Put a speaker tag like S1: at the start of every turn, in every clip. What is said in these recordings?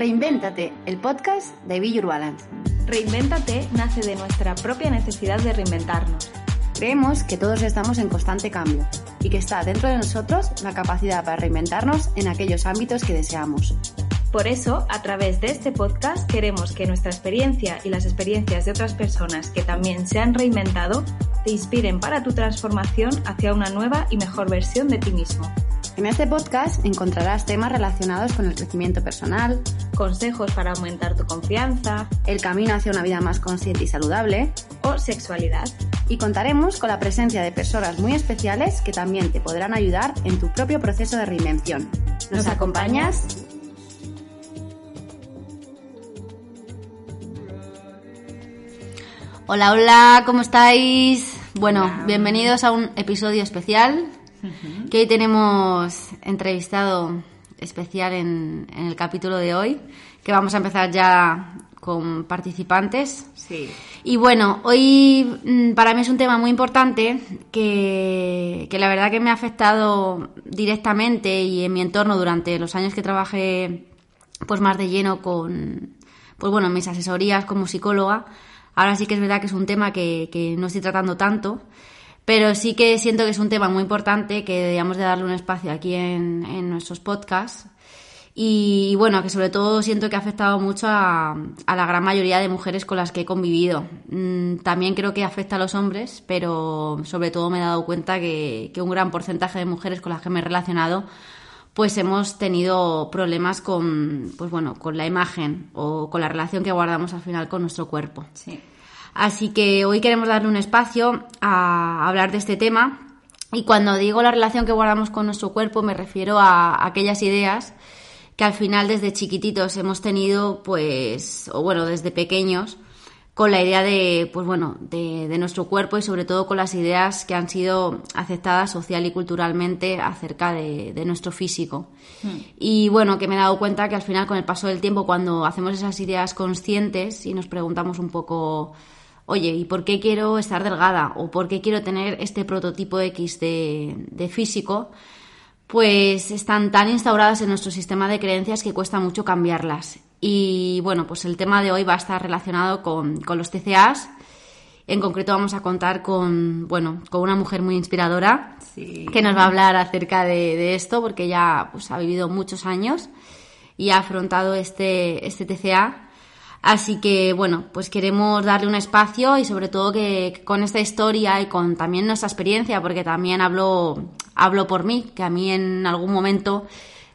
S1: Reinvéntate, el podcast de Be Your Balance.
S2: Reinvéntate nace de nuestra propia necesidad de reinventarnos.
S1: Creemos que todos estamos en constante cambio y que está dentro de nosotros la capacidad para reinventarnos en aquellos ámbitos que deseamos.
S2: Por eso, a través de este podcast queremos que nuestra experiencia y las experiencias de otras personas que también se han reinventado te inspiren para tu transformación hacia una nueva y mejor versión de ti mismo.
S1: En este podcast encontrarás temas relacionados con el crecimiento personal,
S2: consejos para aumentar tu confianza,
S1: el camino hacia una vida más consciente y saludable
S2: o sexualidad.
S1: Y contaremos con la presencia de personas muy especiales que también te podrán ayudar en tu propio proceso de reinvención. ¿Nos, acompañas? Hola, hola, ¿cómo estáis? Bueno, bienvenidos a un episodio especial que hoy tenemos entrevistado especial en, el capítulo de hoy, que vamos a empezar ya con participantes.
S2: Sí.
S1: Y bueno, hoy mm, para mí es un tema muy importante que, que, la verdad que me ha afectado directamente y en mi entorno durante los años que trabajé pues más de lleno con pues bueno, mis asesorías como psicóloga. Ahora sí que es verdad que es un tema que, que no estoy tratando tanto pero sí que siento que es un tema muy importante que deberíamos de darle un espacio aquí en, nuestros podcasts. Y, bueno, que sobre todo siento que ha afectado mucho a, la gran mayoría de mujeres con las que he convivido. Mm, también creo que afecta a los hombres, pero sobre todo me he dado cuenta que, que un gran porcentaje de mujeres con las que me he relacionado pues hemos tenido problemas con, pues bueno, con la imagen o con la relación que guardamos al final con nuestro cuerpo.
S2: Sí.
S1: Así que hoy queremos darle un espacio a hablar de este tema. Y cuando digo la relación que guardamos con nuestro cuerpo, me refiero a aquellas ideas que al final desde chiquititos hemos tenido, pues, o bueno, desde pequeños, con la idea de, pues bueno, de, nuestro cuerpo y sobre todo con las ideas que han sido aceptadas social y culturalmente acerca de, nuestro físico. Hmm. Y bueno, que me he dado cuenta que al final con el paso del tiempo, cuando hacemos esas ideas conscientes y nos preguntamos un poco oye, ¿y por qué quiero estar delgada? ¿O por qué quiero tener este prototipo X de, físico? Pues están tan instauradas en nuestro sistema de creencias que cuesta mucho cambiarlas. Y bueno, pues el tema de hoy va a estar relacionado con, los TCAs. En concreto vamos a contar con, bueno, con una mujer muy inspiradora que nos va a hablar acerca de, esto porque ya pues, ha vivido muchos años y ha afrontado este, este TCA Así que, bueno, pues queremos darle un espacio y sobre todo que, con esta historia y con también nuestra experiencia, porque también hablo, hablo por mí, que a mí en algún momento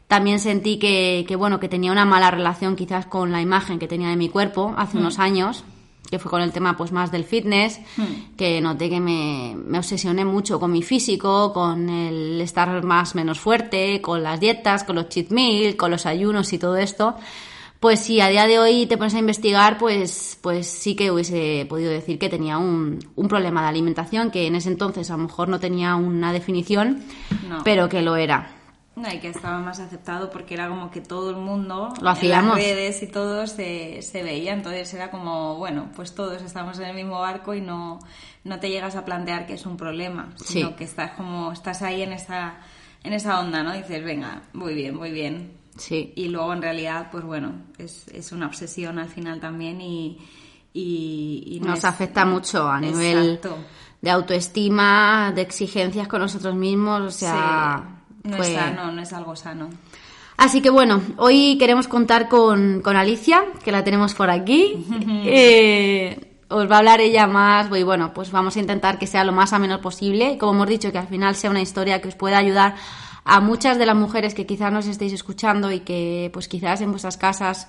S1: también sentí que, que, bueno, que tenía una mala relación quizás con la imagen que tenía de mi cuerpo hace mm. unos años, que fue con el tema pues más del fitness, mm. que noté que me, me obsesioné mucho con mi físico, con el estar más menos fuerte, con las dietas, con los cheat meal, con los ayunos y todo esto pues si a día de hoy te pones a investigar, pues, pues sí que hubiese podido decir que tenía un, un problema de alimentación, que en ese entonces a lo mejor no tenía una definición, pero que lo era.
S2: No, y que estaba más aceptado porque era como que todo el mundo,
S1: lo hacíamos.
S2: En las redes y todo se, se veía, entonces era como, bueno, pues todos estamos en el mismo barco y no, no te llegas a plantear que es un problema, sino que estás como, estás ahí en esa, en esa onda, ¿no? Dices, venga, muy bien, muy bien,
S1: Sí.
S2: Y luego en realidad, pues bueno, es, es una obsesión al final también y... y,
S1: Nos afecta mucho a nivel de autoestima, de exigencias con nosotros mismos, o sea...
S2: No es sano, no es algo sano.
S1: Así que bueno, hoy queremos contar con, con Alicia, que la tenemos por aquí. eh, os va a hablar ella más, y bueno, pues vamos a intentar que sea lo más ameno posible. Como hemos dicho, que al final sea una historia que os pueda ayudar a muchas de las mujeres que quizás nos estéis escuchando y que pues quizás en vuestras casas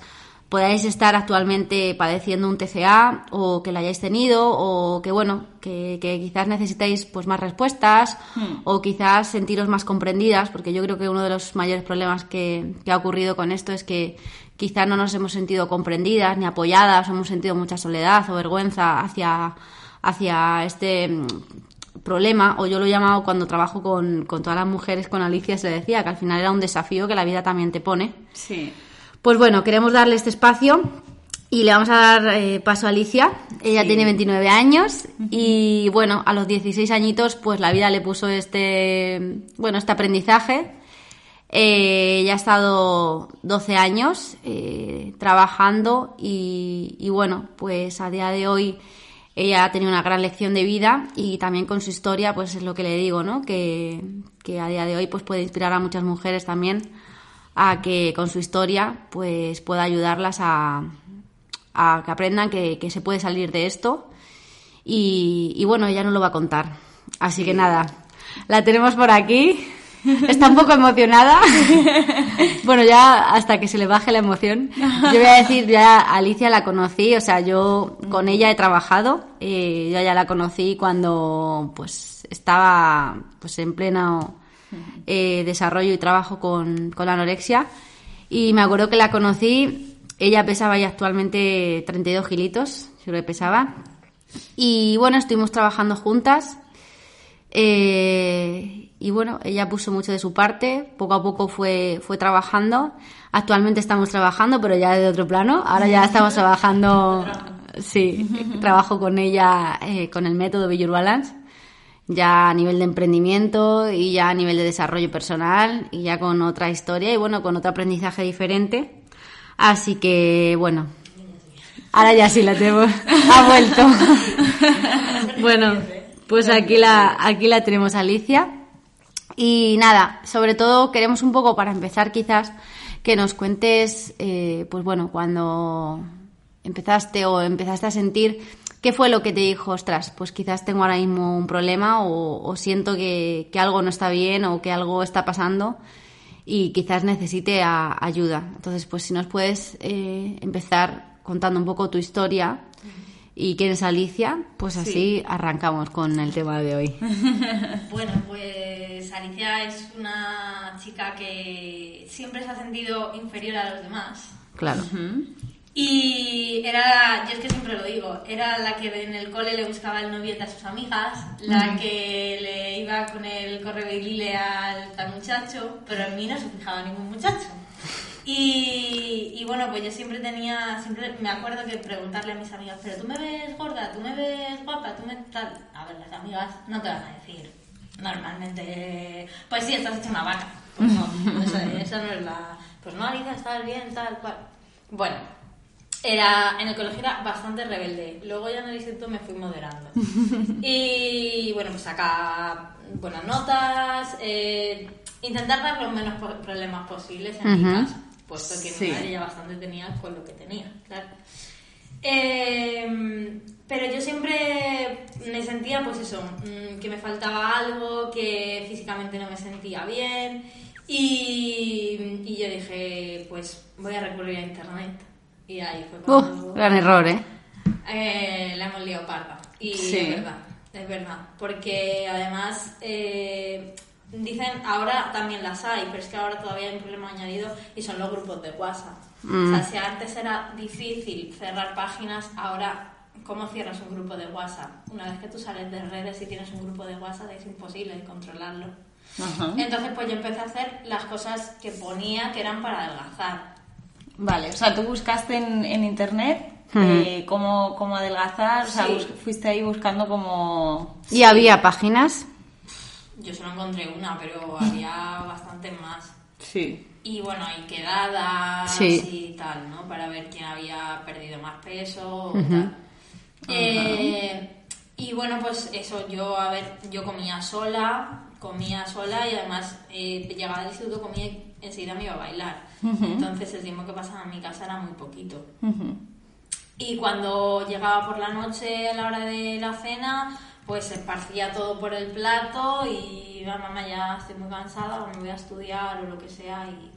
S1: podáis estar actualmente padeciendo un TCA o que lo hayáis tenido o que bueno, que, quizás necesitáis pues más respuestas hmm. o quizás sentiros más comprendidas, porque yo creo que uno de los mayores problemas que, que, ha ocurrido con esto es que quizás no nos hemos sentido comprendidas ni apoyadas, o hemos sentido mucha soledad o vergüenza hacia, hacia este problema, o yo lo he llamado cuando trabajo con, con todas las mujeres, con Alicia se decía que al final era un desafío que la vida también te pone.
S2: Sí.
S1: Pues bueno, queremos darle este espacio y le vamos a dar eh, paso a Alicia. Ella tiene 29 años y bueno, a los 16 añitos pues la vida le puso este, bueno, este aprendizaje. Eh, ella ha estado 12 años eh, trabajando y, y, bueno, pues a día de hoy ella ha tenido una gran lección de vida y también con su historia pues es lo que le digo, ¿no? Que, que a día de hoy pues puede inspirar a muchas mujeres también a que con su historia pues pueda ayudarlas a, que aprendan que, se puede salir de esto. Y, bueno, ella no lo va a contar. Así que nada, la tenemos por aquí. Está un poco emocionada. bueno, ya hasta que se le baje la emoción. Yo voy a decir, ya Alicia la conocí, o sea, yo con ella he trabajado. Eh, yo ya la conocí cuando pues estaba pues en pleno eh, desarrollo y trabajo con, la anorexia. Y me acuerdo que la conocí, ella pesaba ya actualmente 32 kilitos, yo lo pesaba. Y bueno, estuvimos trabajando juntas. Eh, y bueno, ella puso mucho de su parte, poco a poco fue, fue trabajando. Actualmente estamos trabajando, pero ya de otro plano. Ahora ya estamos trabajando, sí, trabajo con ella eh, con el método Be Balance ya a nivel de emprendimiento y ya a nivel de desarrollo personal y ya con otra historia y bueno, con otro aprendizaje diferente. Así que bueno, ahora ya sí la tenemos, ha vuelto. bueno, pues aquí la, aquí la tenemos Alicia. Y nada, sobre todo queremos un poco para empezar quizás que nos cuentes, eh, pues bueno, cuando empezaste o empezaste a sentir ¿Qué fue lo que te dijo, ostras, pues quizás tengo ahora mismo un problema o, siento que, algo no está bien o que algo está pasando y quizás necesite ayuda? Entonces, pues si nos puedes eh, empezar contando un poco tu historia y quién es Alicia, pues así arrancamos con el tema de hoy.
S3: bueno, pues Alicia es una chica que siempre se ha sentido inferior a los demás.
S1: Claro.
S3: Y era, yo es que siempre lo digo, era la que en el cole le buscaba el novio a sus amigas, la que le iba con el correo y lile al, muchacho, pero en mí no se fijaba ningún muchacho. Y, y, bueno, pues yo siempre tenía, siempre me acuerdo que preguntarle a mis amigas, pero tú me ves gorda, tú me ves guapa, tú me tal. A ver, las amigas no te van a decir. Normalmente, pues sí, estás hecha una vaca. Pues no, esa, no es la. Pues no, Alicia, estás bien, tal cual. Bueno, era, en el colegio era bastante rebelde. Luego ya en el instituto me fui moderando. y bueno, pues acá buenas notas, eh, intentar dar los menos problemas posibles en mi casa, puesto que mi madre ya bastante tenía con lo que tenía, claro. Em, pero yo siempre me sentía, pues eso, mm, que me faltaba algo, que físicamente no me sentía bien. Y, y yo dije, pues voy a recurrir a internet. Y ahí fue cuando...
S1: gran error, ¿eh?
S3: ¿eh? La hemos liado parda. Y es verdad, es verdad. Porque además... Eh, dicen, ahora también las hay, pero es que ahora todavía hay un problema añadido y son los grupos de WhatsApp. O sea, mm. si antes era difícil cerrar páginas, ahora, ¿cómo cierras un grupo de WhatsApp? Una vez que tú sales de redes y tienes un grupo de WhatsApp, es imposible controlarlo. Entonces, pues yo empecé a hacer las cosas que ponía que eran para adelgazar.
S2: Vale, o sea, tú buscaste en, en internet eh, cómo, cómo, adelgazar, o sea, fuiste ahí buscando como...
S1: ¿Y había páginas?
S3: Yo solo encontré una, pero había bastante más.
S2: Sí.
S3: Y bueno, hay quedadas y tal, ¿no? Para ver quién había perdido más peso o tal. Eh, y bueno, pues eso, yo, a ver, yo comía sola, comía sola y además eh, llegaba al instituto, comía y enseguida me iba a bailar. Entonces el tiempo que pasaba en mi casa era muy poquito. Y cuando llegaba por la noche a la hora de la cena, pues se esparcía todo por el plato y mamá ya estoy muy cansada o me voy a estudiar o lo que sea y,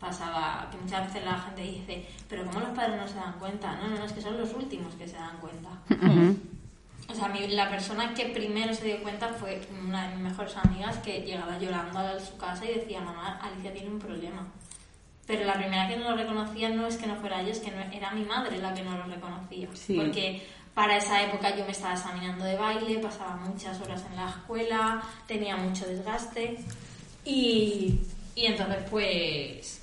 S3: pasaba que muchas veces la gente dice, pero ¿cómo los padres no se dan cuenta? No, no, es que son los últimos que se dan cuenta. O sea, la persona que primero se dio cuenta fue una de mis mejores amigas que llegaba llorando a su casa y decía, mamá, Alicia tiene un problema. Pero la primera que no lo reconocía no es que no fuera yo, es que no, era mi madre la que no lo reconocía. Porque para esa época yo me estaba examinando de baile, pasaba muchas horas en la escuela, tenía mucho desgaste y, y entonces pues,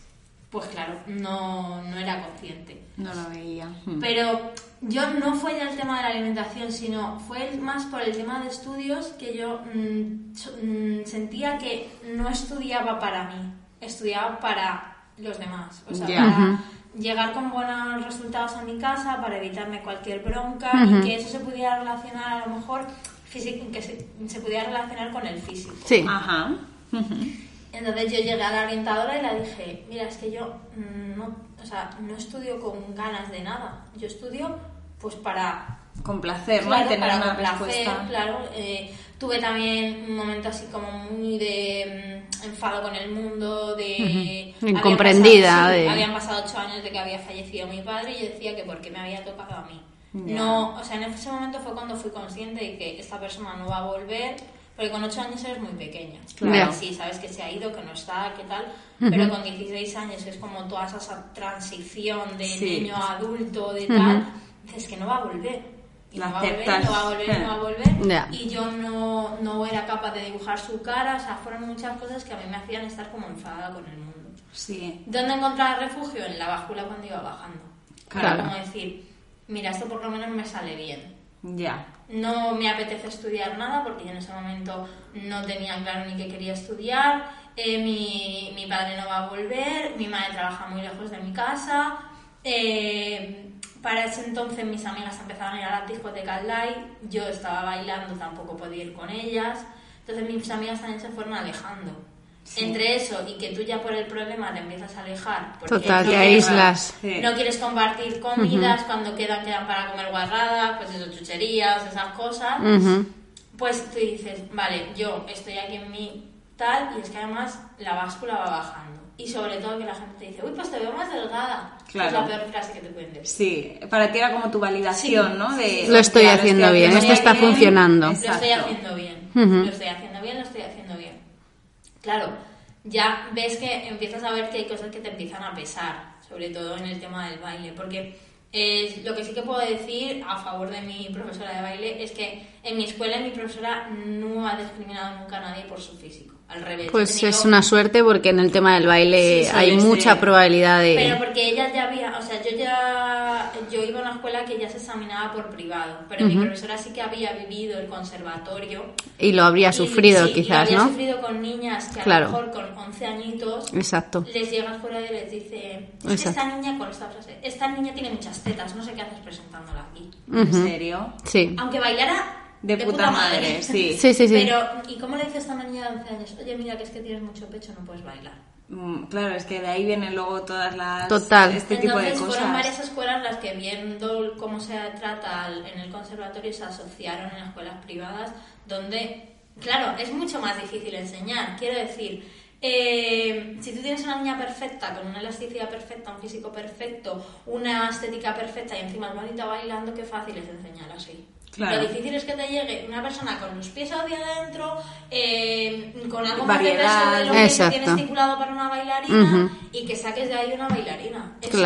S3: pues claro, no, no era consciente.
S2: No lo veía.
S3: Pero yo no fue ya el tema de la alimentación, sino fue más por el tema de estudios que yo mm, mm, sentía que no estudiaba para mí, estudiaba para los demás. O sea, para llegar con buenos resultados a mi casa, para evitarme cualquier bronca y que eso se pudiera relacionar a lo mejor, que se, se pudiera relacionar con el físico.
S1: Sí.
S2: Ajá.
S3: Entonces yo llegué a la orientadora y le dije, mira, es que yo mm, no, o sea, no estudio con ganas de nada, yo estudio pues para...
S2: Complacer, claro,
S3: Tener para una complacer, claro. Eh, tuve también un momento así como muy de mm, enfado con el mundo, de...
S1: Incomprendida.
S3: Habían pasado ocho años de que había fallecido mi padre y yo decía que porque me había tocado a mí. No, o sea, en ese momento fue cuando fui consciente de que esta persona no va a volver, porque con 8 años eres muy pequeña. Claro. Sí, sabes que se ha ido, que no está, qué tal. Pero con 16 años es como toda esa transición de niño a adulto, de tal, dices que no va a volver. Y no va, a volver, no va a volver, no va a volver, Y yo no, no era capaz de dibujar su cara. O sea, fueron muchas cosas que a mí me hacían estar como enfadada con el mundo.
S2: Sí.
S3: ¿Dónde encontrar refugio? En la báscula cuando iba bajando. Claro. Como decir, mira, esto por lo menos me sale bien.
S2: Ya.
S3: No me apetece estudiar nada porque yo en ese momento no tenía claro ni que quería estudiar. Eh, mi, mi, padre no va a volver, mi madre trabaja muy lejos de mi casa. Eh, para ese entonces mis amigas empezaron a ir a las discotecas live, yo estaba bailando, tampoco podía ir con ellas. Entonces mis amigas también se fueron alejando. Entre eso y que tú ya por el problema te empiezas a alejar.
S1: Porque Total, no aíslas.
S3: No quieres compartir comidas, cuando quedan, quedan para comer guarradas, pues eso, chucherías, esas cosas. Pues tú dices, vale, yo estoy aquí en mi tal, y es que además la báscula va bajando. Y sobre todo que la gente te dice, uy, pues te veo más delgada. Claro. Es la peor frase que te pueden decir.
S2: Sí, para ti era como tu validación, ¿no? De,
S1: lo estoy haciendo bien, esto está funcionando.
S3: Lo estoy haciendo bien, lo estoy haciendo bien, lo estoy haciendo bien claro, ya ves que empiezas a ver que hay cosas que te empiezan a pesar, sobre todo en el tema del baile, porque eh, lo que sí que puedo decir a favor de mi profesora de baile es que en mi escuela mi profesora no ha discriminado nunca a nadie por su físico. Al revés.
S1: Pues es una suerte porque en el tema del baile hay mucha probabilidad de...
S3: Pero porque ella ya había, o sea, yo ya, yo iba a una escuela que ya se examinaba por privado, pero mi profesora sí que había vivido el conservatorio.
S1: Y lo habría sufrido quizás,
S3: y
S1: lo
S3: habría sufrido con niñas que a lo mejor con 11 añitos
S1: Exacto.
S3: les llegas fuera y les dice, es que esta niña, con esta frase, esta niña tiene muchas tetas, no sé qué haces presentándola aquí.
S2: ¿En serio?
S1: Sí.
S3: Aunque bailara
S2: de, puta, madre, sí.
S1: sí. Sí, sí,
S3: Pero, ¿y cómo le dice esta niña de 11 años? Oye, mira, que es que tienes mucho pecho, no puedes bailar.
S2: Mm, claro, es que de ahí vienen luego todas las...
S1: Total.
S2: Este tipo de cosas.
S3: fueron varias escuelas las que viendo cómo se trata en el conservatorio se asociaron en escuelas privadas donde, claro, es mucho más difícil enseñar. Quiero decir, eh, si tú tienes una niña perfecta, con una elasticidad perfecta, un físico perfecto, una estética perfecta y encima es bonita bailando, qué fácil es enseñar así. Lo difícil es que te llegue una persona con los pies hacia adentro, eh, con algo más de peso de lo que tienes estipulado para una bailarina y que saques de ahí una bailarina. Eso,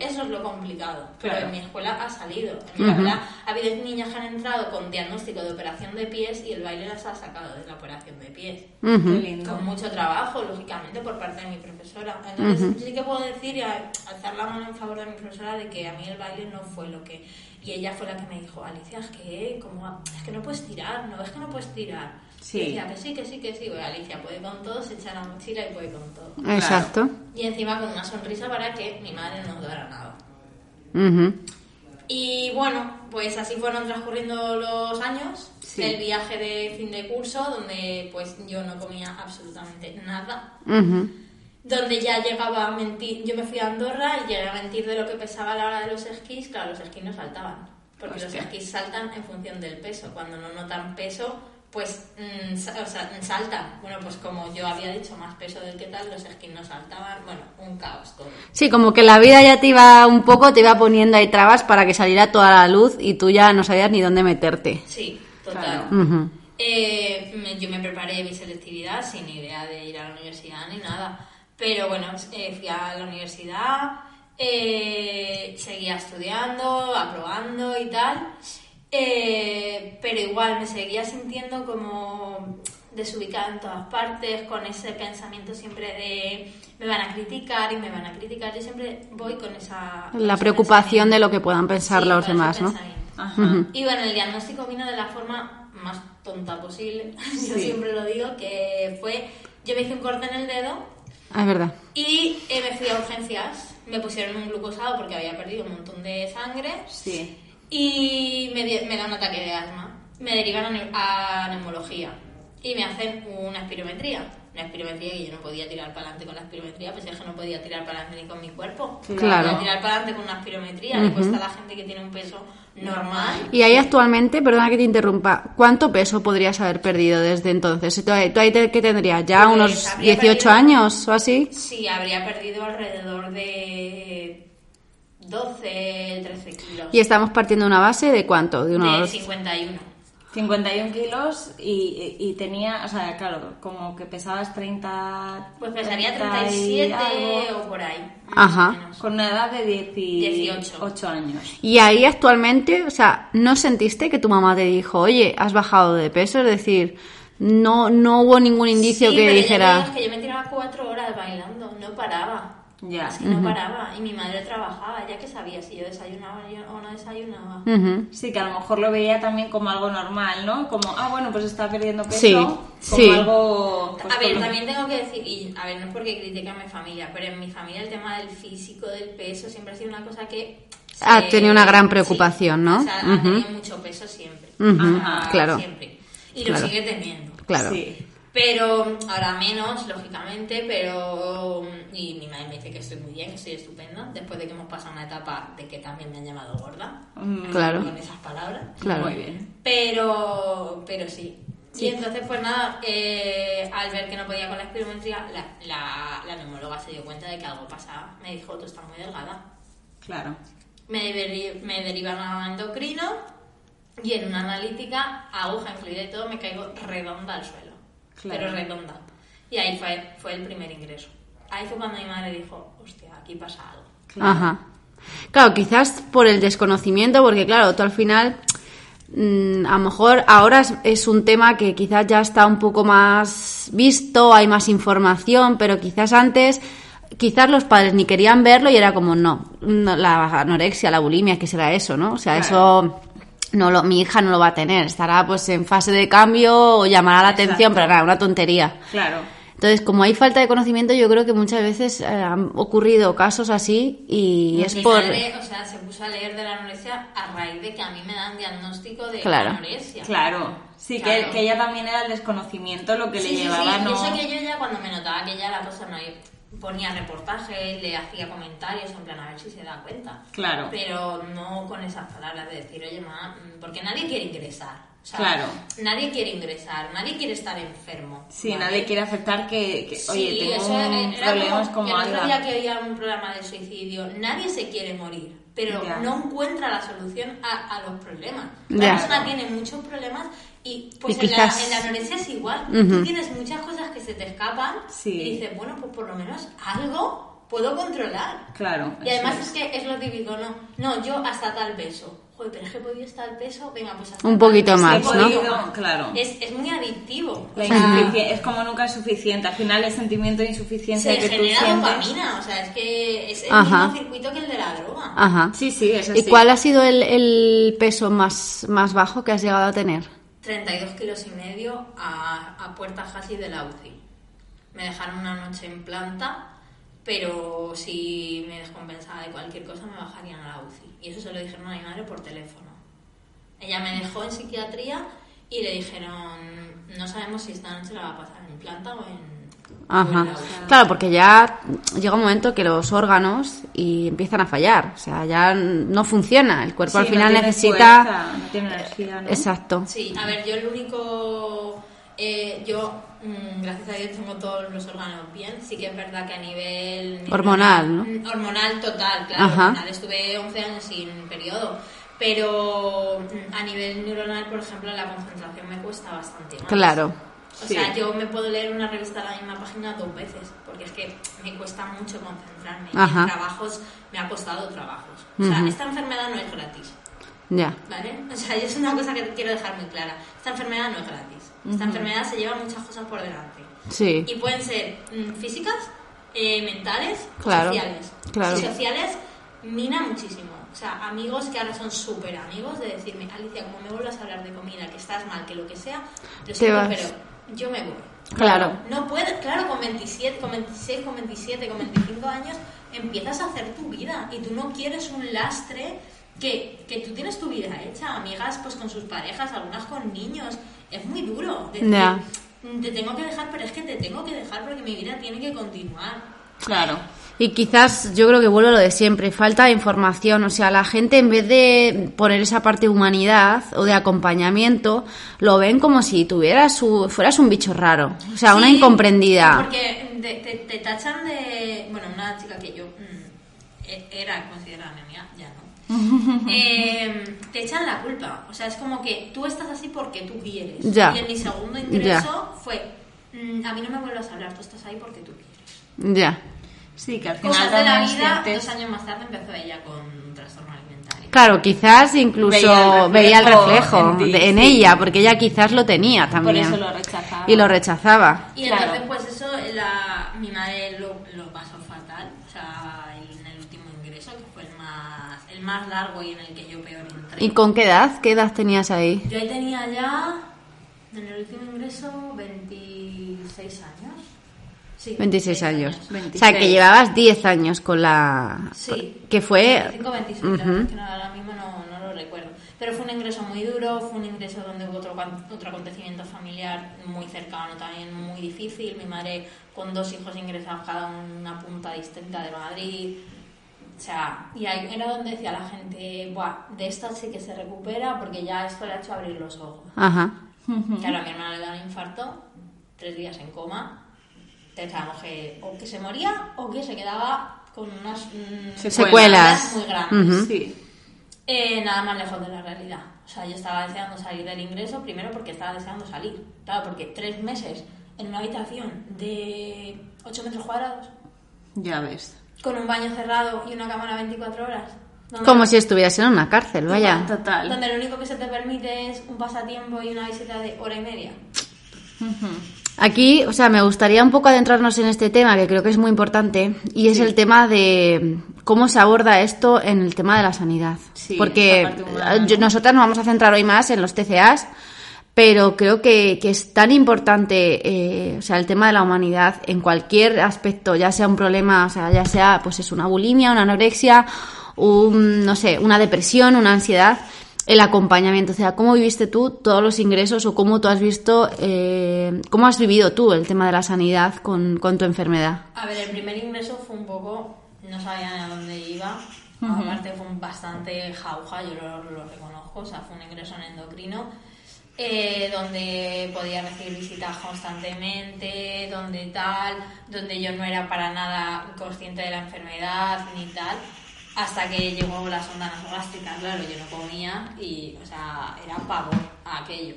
S3: es, lo, complicado. Pero en mi escuela ha salido. En mi escuela ha habido niñas que han entrado con diagnóstico de operación de pies y el baile las ha sacado de la operación de pies. Con mucho trabajo, lógicamente, por parte de mi profesora. Entonces, sí que puedo decir, y alzar la mano en favor de mi profesora, de que a mí el baile no fue lo que y ella fue la que me dijo, Alicia, es que, como, es que no puedes tirar, no es que no puedes tirar. Sí. Y decía que sí, que sí, que sí. Bueno, Alicia puede con todo, se echa la mochila y puede con todo.
S1: Exacto.
S3: Y encima con una sonrisa para que mi madre no dudara nada. Y bueno, pues así fueron transcurriendo los años. El viaje de fin de curso, donde pues yo no comía absolutamente nada donde ya llegaba a mentir, yo me fui a Andorra y llegué a mentir de lo que pesaba a la hora de los esquís, claro, los esquís no saltaban, porque los esquís saltan en función del peso, cuando no notan peso, pues mm, sa- o sea, saltan. Bueno, pues como yo había dicho, más peso del que tal, los esquís no saltaban. Bueno, un caos todo.
S1: Sí, como que la vida ya te iba un poco, te iba poniendo ahí trabas para que saliera toda la luz y tú ya no sabías ni dónde meterte.
S3: Sí, total.
S2: Claro.
S3: Eh, me- yo me preparé mi selectividad sin idea de ir a la universidad ni nada. Pero bueno, eh, fui a la universidad, eh, seguía estudiando, aprobando y tal. Eh, pero igual me seguía sintiendo como desubicada en todas partes, con ese pensamiento siempre de me van a criticar y me van a criticar. Yo siempre voy con esa... con
S1: La preocupación de lo que puedan pensar
S3: Sí,
S1: los demás, ¿no?
S2: Ajá.
S3: Y bueno, el diagnóstico vino de la forma más tonta posible. Yo siempre lo digo, que fue, yo me hice un corte en el dedo
S1: Es verdad.
S3: y eh, me fui a urgencias. Me pusieron un glucosado porque había perdido un montón de sangre
S2: Sí.
S3: y me, di- me da un ataque de asma. Me derivan a, a neumología y me hacen una espirometría. Una espirometría que yo no podía tirar para adelante con la espirometría, pues es que no podía tirar para adelante ni con mi cuerpo.
S1: Claro.
S3: Podía tirar para adelante con una espirometría, le cuesta a la gente que tiene un peso normal.
S1: Y ahí actualmente, perdona que te interrumpa, ¿cuánto peso podrías haber perdido desde entonces? ¿Tú ahí, te- qué tendrías? ¿Ya
S3: Pues
S1: unos
S3: habría
S1: 18
S3: perdido-
S1: años o así?
S3: Sí, habría perdido alrededor de 12, 13 kilos.
S1: Y estamos partiendo de una base de cuánto? De
S3: De
S1: unos...
S3: 51.
S2: 51 kilos y, y tenía, o sea, claro, como que pesabas 30...
S3: Pues pesaría
S2: 30 y
S3: 37
S2: algo,
S3: o por ahí.
S1: Ajá.
S2: Con una edad de 18,
S3: 18.
S2: años.
S1: Y ahí actualmente, o sea, ¿no sentiste que tu mamá te dijo, oye, has bajado de peso? Es decir, no, no hubo ningún indicio
S3: Sí,
S1: que
S3: pero
S1: dijera...
S3: es que yo me tiraba cuatro horas bailando, no paraba.
S2: Ya.
S3: Es que no paraba. Y mi madre trabajaba, ya que sabía si yo desayunaba o no desayunaba.
S1: Ujú.
S2: Sí, que a lo mejor lo veía también como algo normal, ¿no? Como, ah, bueno, pues está perdiendo peso.
S1: Sí,
S2: como
S1: sí.
S2: algo... pues,
S3: a ver,
S2: con lo-
S3: también tengo que decir, y a ver, no es porque critique a mi familia, pero en mi familia el tema del físico, del peso, siempre ha sido una cosa que...
S1: Ha
S3: se-
S1: tenido una gran preocupación, ¿no?
S3: O sea,
S1: Ujú.
S3: ha tenido mucho peso siempre. Ajá,
S1: claro.
S3: Siempre. Y
S1: Claro.
S3: lo sigue teniendo.
S1: Claro.
S2: Sí.
S3: Pero ahora menos, lógicamente, pero... Y mi madre me dice que estoy muy bien, que estoy estupenda, después de que hemos pasado una etapa de que también me han llamado gorda,
S2: Mm,
S1: Claro.
S3: con esas palabras.
S1: Claro.
S2: Muy bien.
S3: Pero, pero sí. Y entonces, pues nada, eh, al ver que no podía con la espirometría, la, la, la neumóloga se dio cuenta de que algo pasaba. Me dijo, tú estás muy delgada.
S2: Claro.
S3: Me, deri- me derivan a endocrino y en una analítica, aguja incluida y todo, me caigo redonda al suelo.
S2: Claro.
S3: Pero redonda. Y ahí fue, fue el primer ingreso. Ahí fue cuando mi madre dijo, hostia, aquí pasa algo.
S1: Ajá. Claro, quizás por el desconocimiento, porque claro, tú al final, mm, a lo mejor ahora es, es un tema que quizás ya está un poco más visto, hay más información, pero quizás antes, quizás los padres ni querían verlo y era como, no, no, la anorexia, la bulimia, ¿qué será eso, no? O sea, eso no lo, mi hija no lo va a tener, estará pues en fase de cambio o llamará la atención, pero nada, una tontería.
S2: Claro.
S1: Entonces, como hay falta de conocimiento, yo creo que muchas veces eh, han ocurrido casos así y es
S3: Mi
S1: por...
S3: madre, o sea, se puso a leer de la anorexia a raíz de que a mí me dan diagnóstico de
S1: Claro.
S3: anorexia.
S2: Claro. Sí,
S3: Claro.
S2: Que, que ella también era el desconocimiento lo que
S3: Sí,
S2: le
S3: sí,
S2: llevaba,
S3: sí.
S2: ¿no?
S3: Yo sé que yo ya cuando me notaba que ya la cosa no iba- ponía reportajes, le hacía comentarios en plan a ver si se da cuenta.
S2: Claro.
S3: Pero no con esas palabras de decir, oye, ma, mm, porque nadie quiere ingresar. O sea,
S2: Claro.
S3: Nadie quiere ingresar, nadie quiere estar enfermo.
S2: Sí,
S3: ¿vale?
S2: nadie quiere aceptar que, que, oye,
S3: Sí,
S2: tengo
S3: eso era
S2: problemas
S3: como,
S2: como
S3: el otro día que oía un programa de suicidio, nadie se quiere morir, pero no encuentra la solución a, a los problemas. La persona tiene muchos problemas y pues
S1: Y
S3: en,
S1: quizás-
S3: la, en la anorexia es igual.
S1: Ujú.
S3: Tú tienes muchas cosas que se te escapan
S2: Sí.
S3: y dices, bueno, pues por lo menos algo puedo controlar.
S2: Claro.
S3: Y además
S2: eso
S3: es que es lo típico, no, no, yo hasta tal peso. Joder, pero es que he podido estar al peso, venga, pues hasta
S1: Un
S3: tal
S1: poquito
S3: peso.
S1: más,
S2: He
S1: ¿no?
S3: podido.
S2: podido, claro.
S3: Es, es muy adictivo. O sea,
S2: es como nunca es suficiente. Al final el sentimiento de insuficiencia
S3: se
S2: que tú
S3: genera
S2: sientes.
S3: dopamina, o sea, es que es el
S1: Ajá.
S3: mismo circuito que el de la droga.
S1: Ajá.
S2: Sí, sí, es
S1: ¿Y cuál ha sido el, el peso más, más bajo que has llegado a tener?
S3: 32 kilos y medio a, a puerta casi de la UCI. Me dejaron una noche en planta, pero si me descompensaba de cualquier cosa me bajarían a la UCI. Y eso se lo dijeron a mi madre por teléfono. Ella me dejó en psiquiatría y le dijeron, no sabemos si esta noche la va a pasar en planta o en,
S1: Ajá. Claro, porque ya llega un momento que los órganos y empiezan a fallar. O sea, ya no funciona. El cuerpo al final
S2: no tiene
S1: necesita.
S2: fuerza, no tiene energía, ¿no?
S1: Exacto.
S3: Sí, a ver, yo el único. eh, yo, mm, gracias a Dios, tengo todos los órganos bien. Sí que es verdad que a nivel.
S1: Hormonal, ¿no?
S3: Mm, Hormonal total, claro.
S1: Ajá.
S3: Al final estuve 11 años sin periodo. Pero mm, a nivel neuronal, por ejemplo, la concentración me cuesta bastante más.
S1: Claro.
S3: O
S2: Sí.
S3: sea, yo me puedo leer una revista a la misma página dos veces, porque es que me cuesta mucho concentrarme.
S1: Ajá.
S3: en trabajos me ha costado trabajos. O sea, esta enfermedad no es gratis.
S1: Ya.
S3: ¿Vale? O sea, y es una cosa que quiero dejar muy clara. Esta enfermedad no es gratis. Esta enfermedad se lleva muchas cosas por delante.
S1: Sí.
S3: Y pueden ser mm, físicas, eh, mentales o sociales.
S1: claro.
S3: Y sociales mina muchísimo. O sea, amigos que ahora son súper amigos de decirme, Alicia, como me vuelvas a hablar de comida, que estás mal, que lo que sea, lo siento, pero yo me voy.
S1: Claro.
S3: No puedes, claro, con 27, con 26, con 27, con 25 años empiezas a hacer tu vida y tú no quieres un lastre que, que tú tienes tu vida hecha, amigas pues con sus parejas, algunas con niños. Es muy duro decir, te tengo que dejar, pero es que te tengo que dejar porque mi vida tiene que continuar.
S2: Claro.
S1: Y quizás yo creo que vuelvo a lo de siempre, falta de información, o sea, la gente en vez de poner esa parte de humanidad o de acompañamiento, lo ven como si tuvieras su, fueras un bicho raro, o sea, una incomprendida.
S3: Porque te, te tachan de. Bueno, una chica que yo mm, e- era considerada mi amiga, ya no. Eh, te echan la culpa. O sea, es como que tú estás así porque tú quieres.
S1: Ya.
S3: Y en mi segundo ingreso fue: mm, A mí no me vuelvas a hablar, tú estás ahí porque tú quieres.
S1: Ya.
S2: Sí, que al final
S3: Cosas de la vida, dos años más tarde empezó ella con un trastorno alimentario.
S1: Claro, quizás incluso
S2: Veía
S1: veía
S2: el
S1: el
S2: reflejo
S1: reflejo,
S2: en ti,
S1: de- en
S2: sí.
S1: ella, porque ella quizás lo tenía
S2: Por
S1: también.
S2: eso lo rechazaba.
S1: Y lo rechazaba.
S3: Y
S2: Claro.
S3: entonces, pues eso, la, mi madre lo, lo pasó fatal. O sea, en el último ingreso, que fue el más, el más largo y en el que yo peor entré.
S1: ¿Y con qué edad? ¿Qué edad tenías ahí?
S3: Yo ahí tenía ya, en el último ingreso, 26 años. Sí,
S1: 26 años. O
S2: 26.
S1: sea, que llevabas 10 años con la...
S3: Sí.
S1: Que fue...
S3: 25, 26, la verdad es que no, ahora mismo no, no lo recuerdo. Pero fue un ingreso muy duro, fue un ingreso donde hubo otro, otro acontecimiento familiar muy cercano, también muy difícil. Mi madre con dos hijos ingresados cada uno en una punta distinta de Madrid. O sea, y ahí era donde decía la gente, Buah, de esta sí que se recupera porque ya esto le ha hecho abrir los ojos.
S1: Ajá.
S3: Claro, a mi hermana le da un infarto, tres días en coma. Pensábamos que o que se moría o que se quedaba con unas mm,
S1: Secuelas.
S3: muy grandes.
S1: Ujú.
S2: Sí.
S3: Eh, nada más lejos de la realidad. O sea, yo estaba deseando salir del ingreso, primero porque estaba deseando salir. Claro, porque tres meses en una habitación de 8 metros cuadrados,
S2: Ya ves.
S3: con un baño cerrado y una cámara 24 horas.
S1: Como si estuvieras en una cárcel, vaya.
S2: Total.
S3: Donde lo único que se te permite es un pasatiempo y una visita de hora y media.
S1: Aquí, o sea, me gustaría un poco adentrarnos en este tema que creo que es muy importante y es el tema de cómo se aborda esto en el tema de la sanidad.
S2: Sí,
S1: Porque
S2: humana, ¿no?
S1: yo- nosotras nos vamos a centrar hoy más en los TCAs, pero creo que, que es tan importante, eh, o sea, el tema de la humanidad en cualquier aspecto, ya sea un problema, o sea, ya sea, pues es una bulimia, una anorexia, un, no sé, una depresión, una ansiedad, el acompañamiento, o sea, ¿cómo viviste tú todos los ingresos o cómo tú has visto, eh, cómo has vivido tú el tema de la sanidad con, con tu enfermedad?
S3: A ver, el primer ingreso fue un poco, no sabía ni a dónde iba. Aparte fue un bastante jauja, yo lo, lo reconozco, o sea, fue un ingreso en endocrino, eh, donde podía recibir visitas constantemente, donde tal, donde yo no era para nada consciente de la enfermedad ni tal, hasta que llegó la sonda nasogástrica, claro, yo no comía y, o sea, era pavor a aquello.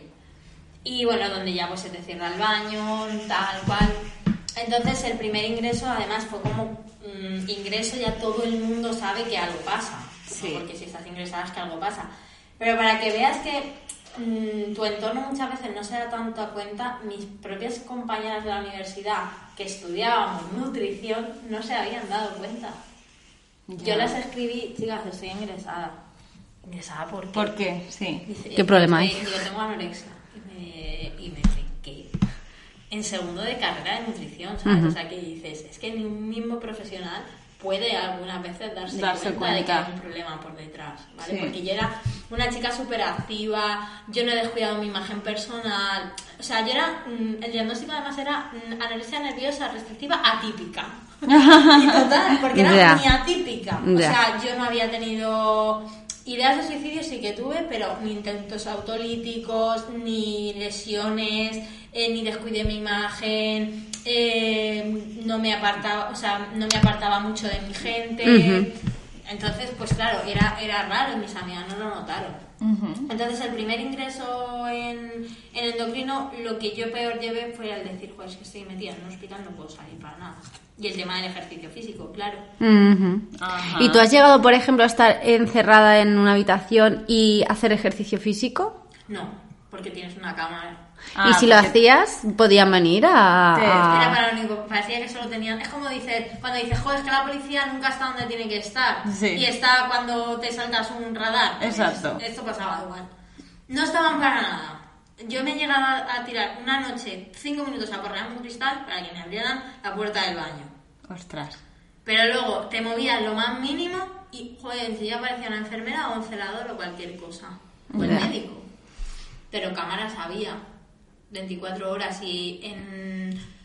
S3: Y bueno, donde ya pues se te cierra el baño, tal cual. Entonces el primer ingreso además fue como mm, ingreso, ya todo el mundo sabe que algo pasa. ¿no?
S2: Sí.
S3: Porque si estás ingresada es que algo pasa. Pero para que veas que mm, tu entorno muchas veces no se da tanto a cuenta, mis propias compañeras de la universidad que estudiábamos nutrición no se habían dado cuenta. Yo les escribí, chicas, estoy ingresada. ¿Ingresada por qué?
S2: ¿Por qué? Sí.
S3: Dice,
S1: ¿Qué problema hay?
S3: Digo, tengo anorexia. Y me, y me dice, ¿qué? En segundo de carrera de nutrición, ¿sabes? O sea, que dices, es que ni un mismo profesional puede algunas veces darse,
S2: Darse
S3: cuenta, de que
S2: cuenta.
S3: hay un problema por detrás, ¿vale?
S2: Sí.
S3: Porque yo era una chica súper activa, yo no he descuidado mi imagen personal, o sea, yo era, mm, el diagnóstico además era mm, anorexia nerviosa restrictiva atípica. y total, porque era
S1: Ya.
S3: muy atípica. O sea, yo no había tenido ideas de suicidio sí que tuve, pero ni intentos autolíticos, ni lesiones, eh, ni descuidé mi imagen, eh, no me apartaba, o sea, no me apartaba mucho de mi gente. Entonces, pues claro, era, era raro y mis amigas no lo notaron. Entonces, el primer ingreso en, en endocrino, lo que yo peor llevé fue el decir, pues es que estoy metida en un hospital, no puedo salir para nada. Y el tema del ejercicio físico, claro.
S1: ¿Y tú has llegado, por ejemplo, a estar encerrada en una habitación y hacer ejercicio físico?
S3: No, porque tienes una cámara.
S2: Ah,
S1: y si lo hacías, podían venir a...
S2: Te-
S1: a-
S3: Era para lo único, parecía que solo tenían. Es como dices, cuando dices, joder, es que la policía nunca está donde tiene que estar.
S2: Sí.
S3: Y está cuando te saltas un radar. Pues
S2: Exacto.
S3: Esto pasaba igual. No estaban para nada. Yo me he llegado a, tirar una noche, cinco minutos a correr un cristal para que me abrieran la puerta del baño.
S2: Ostras.
S3: Pero luego te movías lo más mínimo y, joder, si ya aparecía una enfermera o un celador o cualquier cosa. O el médico. Pero cámaras había. 24 horas y en...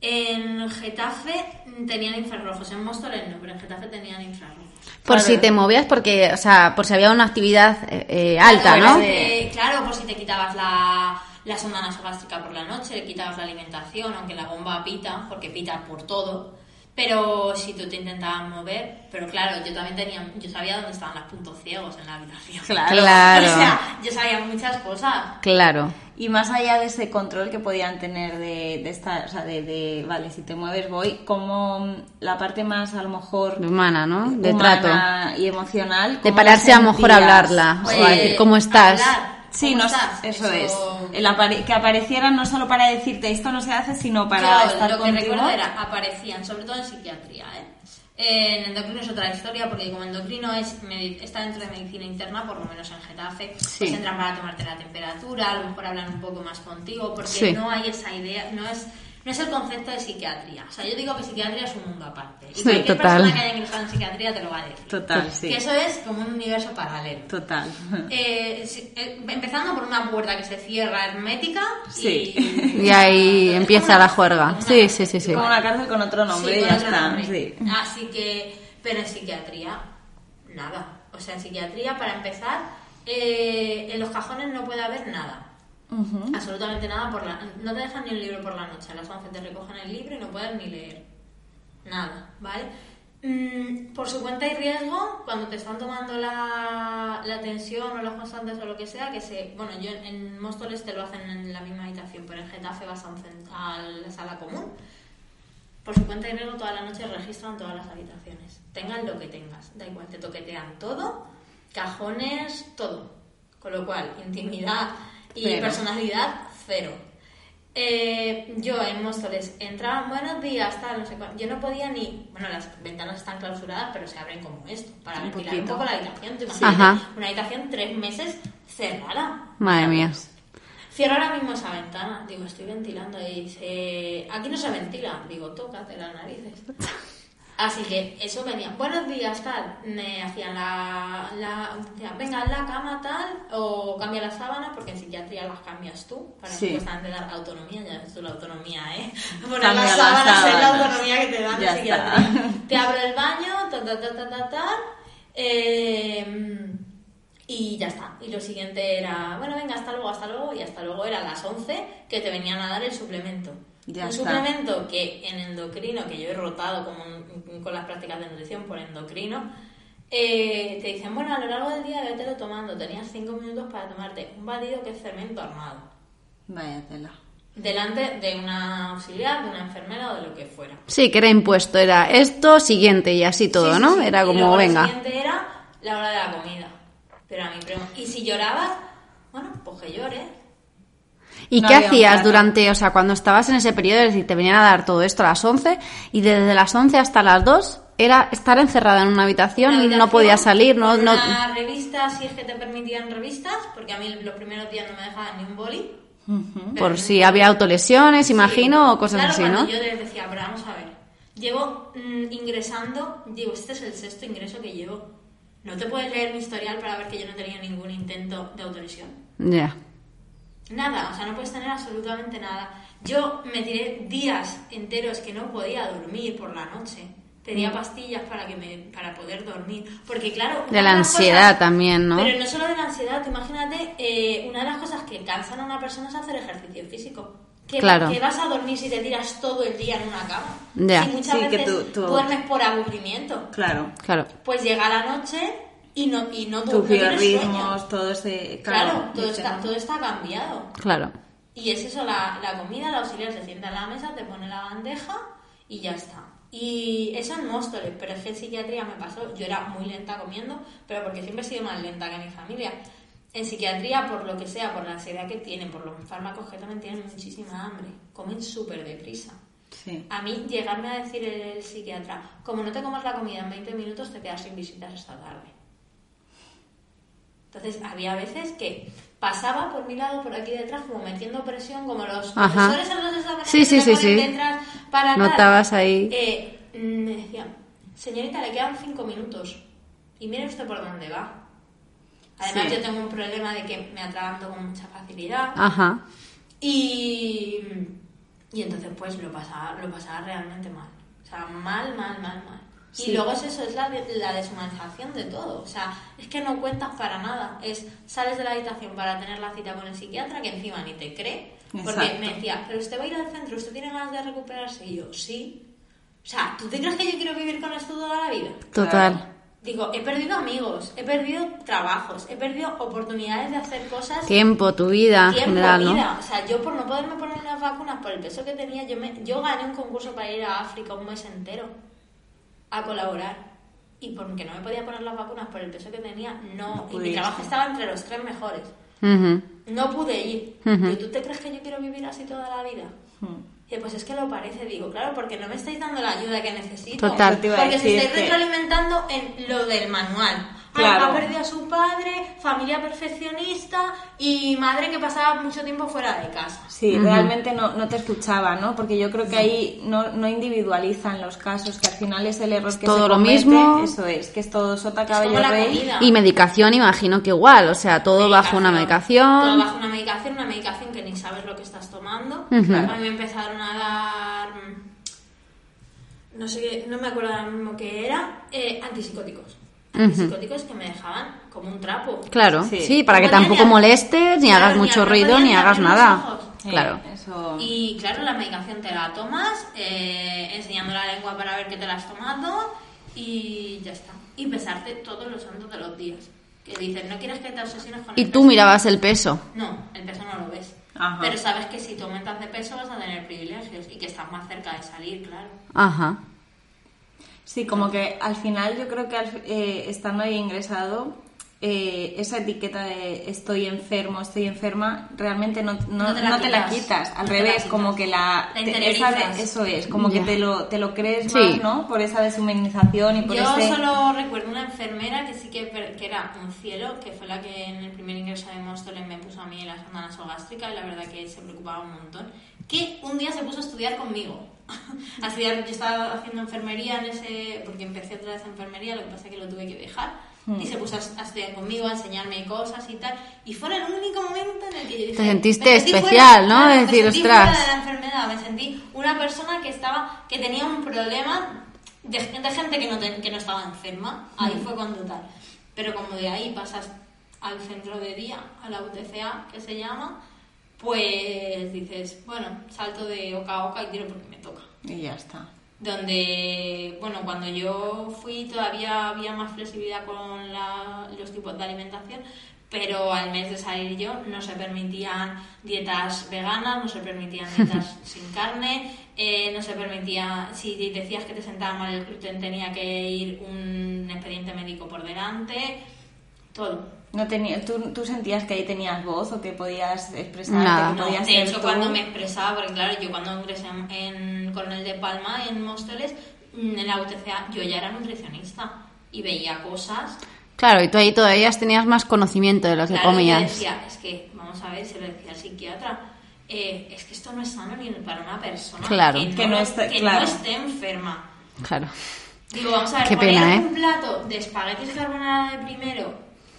S3: En Getafe tenían infrarrojos, en Móstoles no, pero en Getafe tenían infrarrojos.
S1: Por
S2: Claro.
S1: si te movías, porque, o sea, por si había una actividad eh, eh, alta,
S3: Claro,
S1: ¿no?
S3: eh, claro, por si te quitabas la, la sonda nasogástrica por la noche, le quitabas la alimentación, aunque la bomba pita, porque pita por todo. Pero si tú te intentabas mover, pero claro, yo también tenía, yo sabía dónde estaban los puntos ciegos en la habitación.
S2: Claro.
S1: Claro.
S3: O sea, yo sabía muchas cosas.
S1: Claro.
S2: Y más allá de ese control que podían tener de, de esta, o sea, de, de, vale, si te mueves voy, como la parte más a lo mejor
S1: Humana, ¿no? De
S2: humana
S1: trato.
S2: y emocional.
S1: De
S2: ¿cómo
S1: pararse a lo mejor a hablarla.
S3: Pues,
S1: o a decir, ¿cómo estás?
S3: hablar,
S2: Sí,
S3: ¿cómo
S2: no,
S3: estás?
S2: eso, es. El apare- que aparecieran no solo para decirte esto no se hace, sino para
S3: Claro,
S2: estar
S3: lo que
S2: contigo.
S3: recuerdo era, aparecían, sobre todo en psiquiatría, ¿eh? En endocrino es otra historia, porque como endocrino es está dentro de medicina interna, por lo menos en Getafe,
S1: Sí.
S3: pues entran para tomarte la temperatura, a lo mejor hablan un poco más contigo, porque
S1: Sí.
S3: no hay esa idea, no es no es el concepto de psiquiatría. O sea, yo digo que psiquiatría es un mundo aparte. Y
S1: Sí,
S3: cualquier
S1: total.
S3: persona que haya ingresado en psiquiatría te lo va a decir.
S2: Total, sí.
S3: Que eso es como un universo paralelo.
S2: Total.
S3: Eh, si- eh, empezando por una puerta que se cierra hermética
S2: Sí.
S3: y,
S1: Y ahí
S3: Es
S1: empieza la juerga.
S3: una-
S1: Sí, sí, sí, sí.
S2: Como una cárcel con otro nombre
S3: Sí,
S2: y ya está.
S3: nombre.
S2: Sí.
S3: Así que, pero en psiquiatría, nada. O sea, en psiquiatría, para empezar, eh, en los cajones no puede haber nada. Absolutamente nada. por la, No te dejan ni un libro por la noche. A las 11 te recogen el libro y no puedes ni leer. Nada, ¿vale? Mm, por su cuenta y riesgo, cuando te están tomando la, la tensión o los constantes o lo que sea, que se. Bueno, yo en, en Móstoles te lo hacen en la misma habitación, pero en Getafe vas a, un a la sala común. Por su cuenta y riesgo, toda la noche registran todas las habitaciones. Tengan lo que tengas, da igual, te toquetean todo, cajones, todo. Con lo cual, intimidad y personalidad, cero. Eh, yo en Móstoles entraban buenos días, tal, no sé cuánto. Yo no podía ni. Bueno, las ventanas están clausuradas, pero se abren como esto, para
S2: Un
S3: ventilar un poco la habitación. ¿Te imaginas? Una habitación tres meses cerrada.
S1: Madre mía.
S3: Cierro ahora mismo esa ventana. Digo, estoy ventilando. Y dice, aquí no se ventila. Digo, tócate las narices. Así que eso venía. Buenos días, tal. Me hacían la. la decían, venga, en la cama, tal. O cambia las sábanas, porque en psiquiatría las cambias tú. Para
S2: Sí.
S3: supuestamente dar autonomía. Ya ves tú la autonomía, ¿eh? Poner
S2: Cambia
S3: las
S2: las
S3: sábanas es la autonomía que te dan en
S2: está.
S3: psiquiatría. Te abro el baño, ta, ta, ta, ta, ta, ta. Eh, y ya está. Y lo siguiente era, bueno, venga, hasta luego, hasta luego. Y hasta luego era a las 11 que te venían a dar el suplemento.
S2: Ya
S3: un
S2: está.
S3: suplemento que en endocrino, que yo he rotado con, con las prácticas de nutrición por endocrino, eh, te dicen, bueno, a lo largo del día vételo tomando. Tenías 5 minutos para tomarte un batido que es fermento armado.
S2: Vaya tela.
S3: Delante de una auxiliar, de una enfermera o de lo que fuera.
S1: Sí, que era impuesto, era esto, siguiente y así todo,
S3: Sí, sí,
S1: ¿no?
S3: sí.
S1: Era
S3: Y
S1: como,
S3: luego
S1: venga.
S3: Lo siguiente era la hora de la comida. Pero a mí, pero- y si llorabas, bueno, pues que llores.
S1: ¿Y
S2: No
S1: qué hacías durante, o sea, cuando estabas en ese periodo, es decir, te venían a dar todo esto a las 11 y desde las 11 hasta las 2 era estar encerrada en una habitación,
S3: Una
S1: no
S3: habitación
S1: salir, no,
S3: con
S1: no...
S3: Una revista, si es que te permitían revistas, porque a mí los primeros días no me dejaban ni un boli. Pero
S1: por
S3: ni
S1: si había autolesiones,
S3: Sí.
S1: imagino, o cosas
S3: Claro,
S1: así, ¿no?
S3: Yo les decía, pero vamos a ver, Llevo mm, ingresando, digo, este es el sexto ingreso que llevo. No te puedes leer mi historial para ver que yo no tenía ningún intento de autoresión.
S1: Ya.
S3: Nada, o sea, no puedes tener absolutamente nada. Yo me tiré días enteros que no podía dormir por la noche. Pedía pastillas para que me, para poder dormir. Porque claro... una
S1: De la ansiedad
S3: cosas-
S1: también, ¿no?
S3: Pero no solo de la ansiedad, tú imagínate, eh, una de las cosas que cansan a una persona es hacer ejercicio físico. Que,
S1: Claro.
S3: que vas a dormir si te tiras todo el día en una cama.
S1: Ya.
S3: Si muchas
S2: Sí, que
S3: veces
S2: tú- tú-
S3: duermes por aburrimiento.
S2: Claro.
S1: Claro.
S3: Pues llega la noche y no, y no, no tienes sueño.
S2: biorritmos, todo se...
S3: Claro, todo, está,
S2: ¿no?
S3: todo está cambiado.
S1: Claro.
S3: Y es eso, la, la comida, la auxiliar se sienta en la mesa, te pone la bandeja y ya está. Y eso en Móstoles, pero es que en psiquiatría me pasó, yo era muy lenta comiendo, pero porque siempre he sido más lenta que mi familia. En psiquiatría, por lo que sea, por la ansiedad que tienen, por los fármacos que toman, tienen muchísima hambre, comen súper deprisa.
S2: Sí.
S3: A mí llegarme a decir el, el psiquiatra, como no te comas la comida en 20 minutos, te quedas sin visitas esta tarde. Entonces había veces que pasaba por mi lado, por aquí detrás, como metiendo presión, como los
S1: Ajá.
S3: profesores en los exámenes
S1: Sí, sí, sí, sí.
S3: detrás para tal.
S1: Notabas ahí.
S3: Eh, me decían, señorita, le quedan cinco minutos y mire usted por dónde va. Además
S2: Sí.
S3: yo tengo un problema de que me atraganto con mucha facilidad.
S1: Ajá.
S3: Y, y entonces pues lo pasaba, lo pasaba realmente mal. O sea, mal, mal, mal, mal.
S2: Sí.
S3: Y luego es eso, es la, la deshumanización de todo. O sea, es que no cuentas para nada. Es, sales de la habitación para tener la cita con el psiquiatra, que encima ni te cree. Porque
S2: Exacto.
S3: me decía, pero usted va a ir al centro, ¿usted tiene ganas de recuperarse? Y yo, sí. O sea, ¿tú te crees que yo quiero vivir con esto toda la vida?
S1: Total.
S3: Digo, he perdido amigos, he perdido trabajos, he perdido oportunidades de hacer cosas
S1: Tiempo, tu vida
S3: tiempo,
S1: general, ¿no?
S3: vida. O sea, yo por no poderme poner las vacunas por el peso que tenía, yo, me, yo gané un concurso para ir a África un mes entero a colaborar. Y porque no me podía poner las vacunas por el peso que tenía, no. y mi trabajo estaba entre los tres mejores. No pude ir. ¿Y tú te crees que yo quiero vivir así toda la vida?
S2: Hmm.
S3: Y pues es que lo parece, digo, claro, porque no me estáis dando la ayuda que necesito.
S1: Total.
S2: Te iba a
S3: Porque se
S2: decir
S3: estáis
S2: que-
S3: retroalimentando en lo del manual.
S2: Claro.
S3: Ha perdido a su padre, familia perfeccionista y madre que pasaba mucho tiempo fuera de casa.
S2: Sí, realmente no, no te escuchaba, ¿no? Porque yo creo que ahí no, no individualizan los casos, que al final es el error que
S1: todo
S2: se
S1: lo
S2: comete.
S1: mismo.
S2: Eso es, que es todo sota cabello rey.
S1: Y medicación, imagino que igual, o sea, todo bajo una
S3: Todo
S1: medicación.
S3: bajo una medicación, una medicación que ni sabes lo que estás tomando. A mí me empezaron a dar. mm, No sé qué, no me acuerdo ahora mismo qué era. eh, antipsicóticos. Antipsicóticos que me dejaban como un trapo.
S1: Claro, sí,
S2: Sí.
S1: para que tampoco
S3: ni-
S1: molestes, ni
S3: Claro,
S1: hagas
S3: ni-
S1: mucho ruido, ni hagas nada.
S2: Sí,
S1: Claro.
S2: Eso...
S3: Y claro, la medicación te la tomas, eh, enseñando la lengua para ver que te la has tomado y ya está. Y pesarte todos los santos de los días. Que dicen, no quieres que te obsesiones con
S1: Y
S3: el
S1: tú
S3: peso".
S1: mirabas el peso.
S3: No, el peso no lo ves.
S2: Ajá.
S3: Pero sabes que si tú aumentas de peso vas a tener privilegios y que estás más cerca de salir, claro.
S1: Ajá.
S2: Sí, como que al final yo creo que al- eh, estando ahí ingresado, eh, esa etiqueta de estoy enfermo, estoy enferma, realmente no, no,
S3: No te la
S2: no te la
S3: quitas.
S2: Al revés,
S3: quitas.
S2: como que la...
S3: La
S2: te- esa de- eso es, como
S1: Ya.
S2: que te lo, te lo crees
S1: Sí.
S2: más, ¿no? Por esa deshumanización y por
S3: Yo
S2: ese...
S3: solo recuerdo una enfermera que sí que, que era un cielo, que fue la que en el primer ingreso de Móstoles me puso a mí la sonda nasogástrica y la verdad que se preocupaba un montón. Que un día se puso a estudiar conmigo. a estudiar, yo estaba haciendo enfermería en ese, porque empecé otra vez enfermería, lo que pasa es que lo tuve que dejar.
S2: Hmm.
S3: Y se puso a, a estudiar conmigo, a enseñarme cosas y tal. Y fue el único momento en el que yo dije...
S1: Te sentiste
S3: me
S1: especial, ¿no?
S3: claro,
S1: De
S3: me
S1: decir,
S3: sentí
S1: "Ostras".
S3: fuera de la enfermedad, me sentí una persona que estaba que tenía un problema de, de gente que no, te- que no estaba enferma. Ahí
S1: Mm.
S3: fue cuando tal. Pero como de ahí pasas al centro de día, a la UTCA, que se llama, pues dices, bueno, salto de oca a oca y tiro porque me toca.
S2: Y ya está.
S3: Donde, bueno, cuando yo fui todavía había más flexibilidad con la- los tipos de alimentación, pero al mes de salir yo no se permitían dietas veganas, no se permitían dietas sin carne, eh, no se permitía, si decías que te sentaba mal el gluten tenía que ir un expediente médico por delante, todo.
S2: No tenía, ¿tú, ¿Tú sentías que ahí tenías voz o que podías expresarte,
S1: Nada.
S2: que
S3: No,
S2: podías
S3: de
S2: ser
S3: hecho,
S2: tú?
S3: cuando me expresaba, porque claro, yo cuando ingresé en, en Coronel de Palma, en Móstoles, mm, en la UTCA, yo ya era nutricionista y veía cosas.
S1: Claro, y tú ahí todavía tenías más conocimiento de lo que
S3: Claro, y yo
S1: comías.
S3: decía, es que, vamos a ver, se lo decía al psiquiatra. eh, es que esto no es sano ni para una persona
S1: Claro.
S3: que, no,
S2: Que no esté-
S3: que
S2: claro.
S3: no esté enferma.
S1: Claro.
S3: Digo, vamos a ver,
S1: Qué
S3: poner
S1: pena, ¿eh?
S3: un plato de espaguetis carbonara de primero,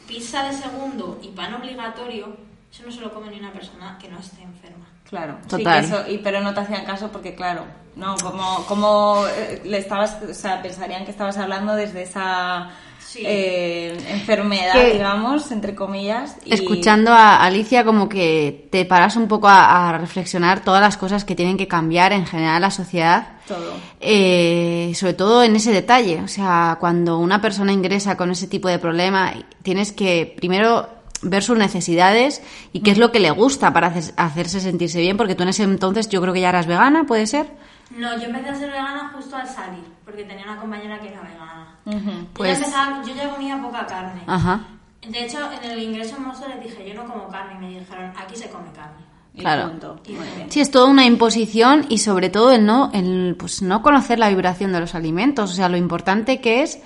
S3: pizza de segundo y pan obligatorio, eso no se lo come ni una persona que no esté enferma.
S2: Claro, sí,
S1: Total.
S2: que eso, y, pero no te hacían caso porque, claro, no, como, como eh, le estabas, o sea, pensarían que estabas hablando desde esa
S3: Sí.
S2: eh, enfermedad,
S1: Que-
S2: digamos, entre comillas. y-
S1: Escuchando a Alicia, como que te paras un poco a, a reflexionar todas las cosas que tienen que cambiar en general la sociedad.
S2: Todo.
S1: Eh, sobre todo en ese detalle. O sea, cuando una persona ingresa con ese tipo de problema, tienes que primero ver sus necesidades y qué es lo que le gusta para hacer- hacerse sentirse bien, porque tú en ese entonces yo creo que ya eras vegana, ¿puede ser?
S3: No, yo empecé a ser vegana justo al salir, porque tenía una compañera que era vegana. Yo,
S1: Pues-
S3: ya empezaba- yo ya comía poca carne.
S1: Ajá.
S3: De hecho, en el ingreso en Monster les dije, yo no como carne, y me dijeron, aquí se come carne.
S2: Y
S1: Claro.
S2: punto.
S3: Y.
S1: Sí, es toda una imposición y sobre todo el no, el, pues no conocer la vibración de los alimentos, o sea, lo importante que es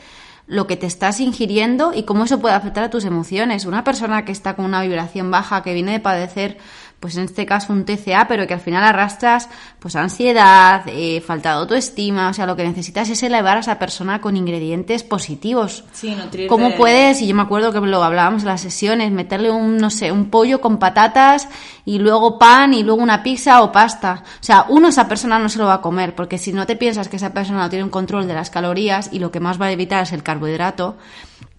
S1: lo que te estás ingiriendo y cómo eso puede afectar a tus emociones. Una persona que está con una vibración baja, que viene de padecer, pues en este caso un TCA, pero que al final arrastras pues ansiedad, eh, falta de autoestima, o sea, lo que necesitas es elevar a esa persona con ingredientes positivos.
S2: Sí, nutrirte
S1: ¿Cómo
S2: de-
S1: puedes, y yo me acuerdo que lo hablábamos en las sesiones, meterle un, no sé, un pollo con patatas y luego pan y luego una pizza o pasta? O sea, uno esa persona no se lo va a comer, porque si no te piensas que esa persona no tiene un control de las calorías y lo que más va a evitar es el carbohidrato,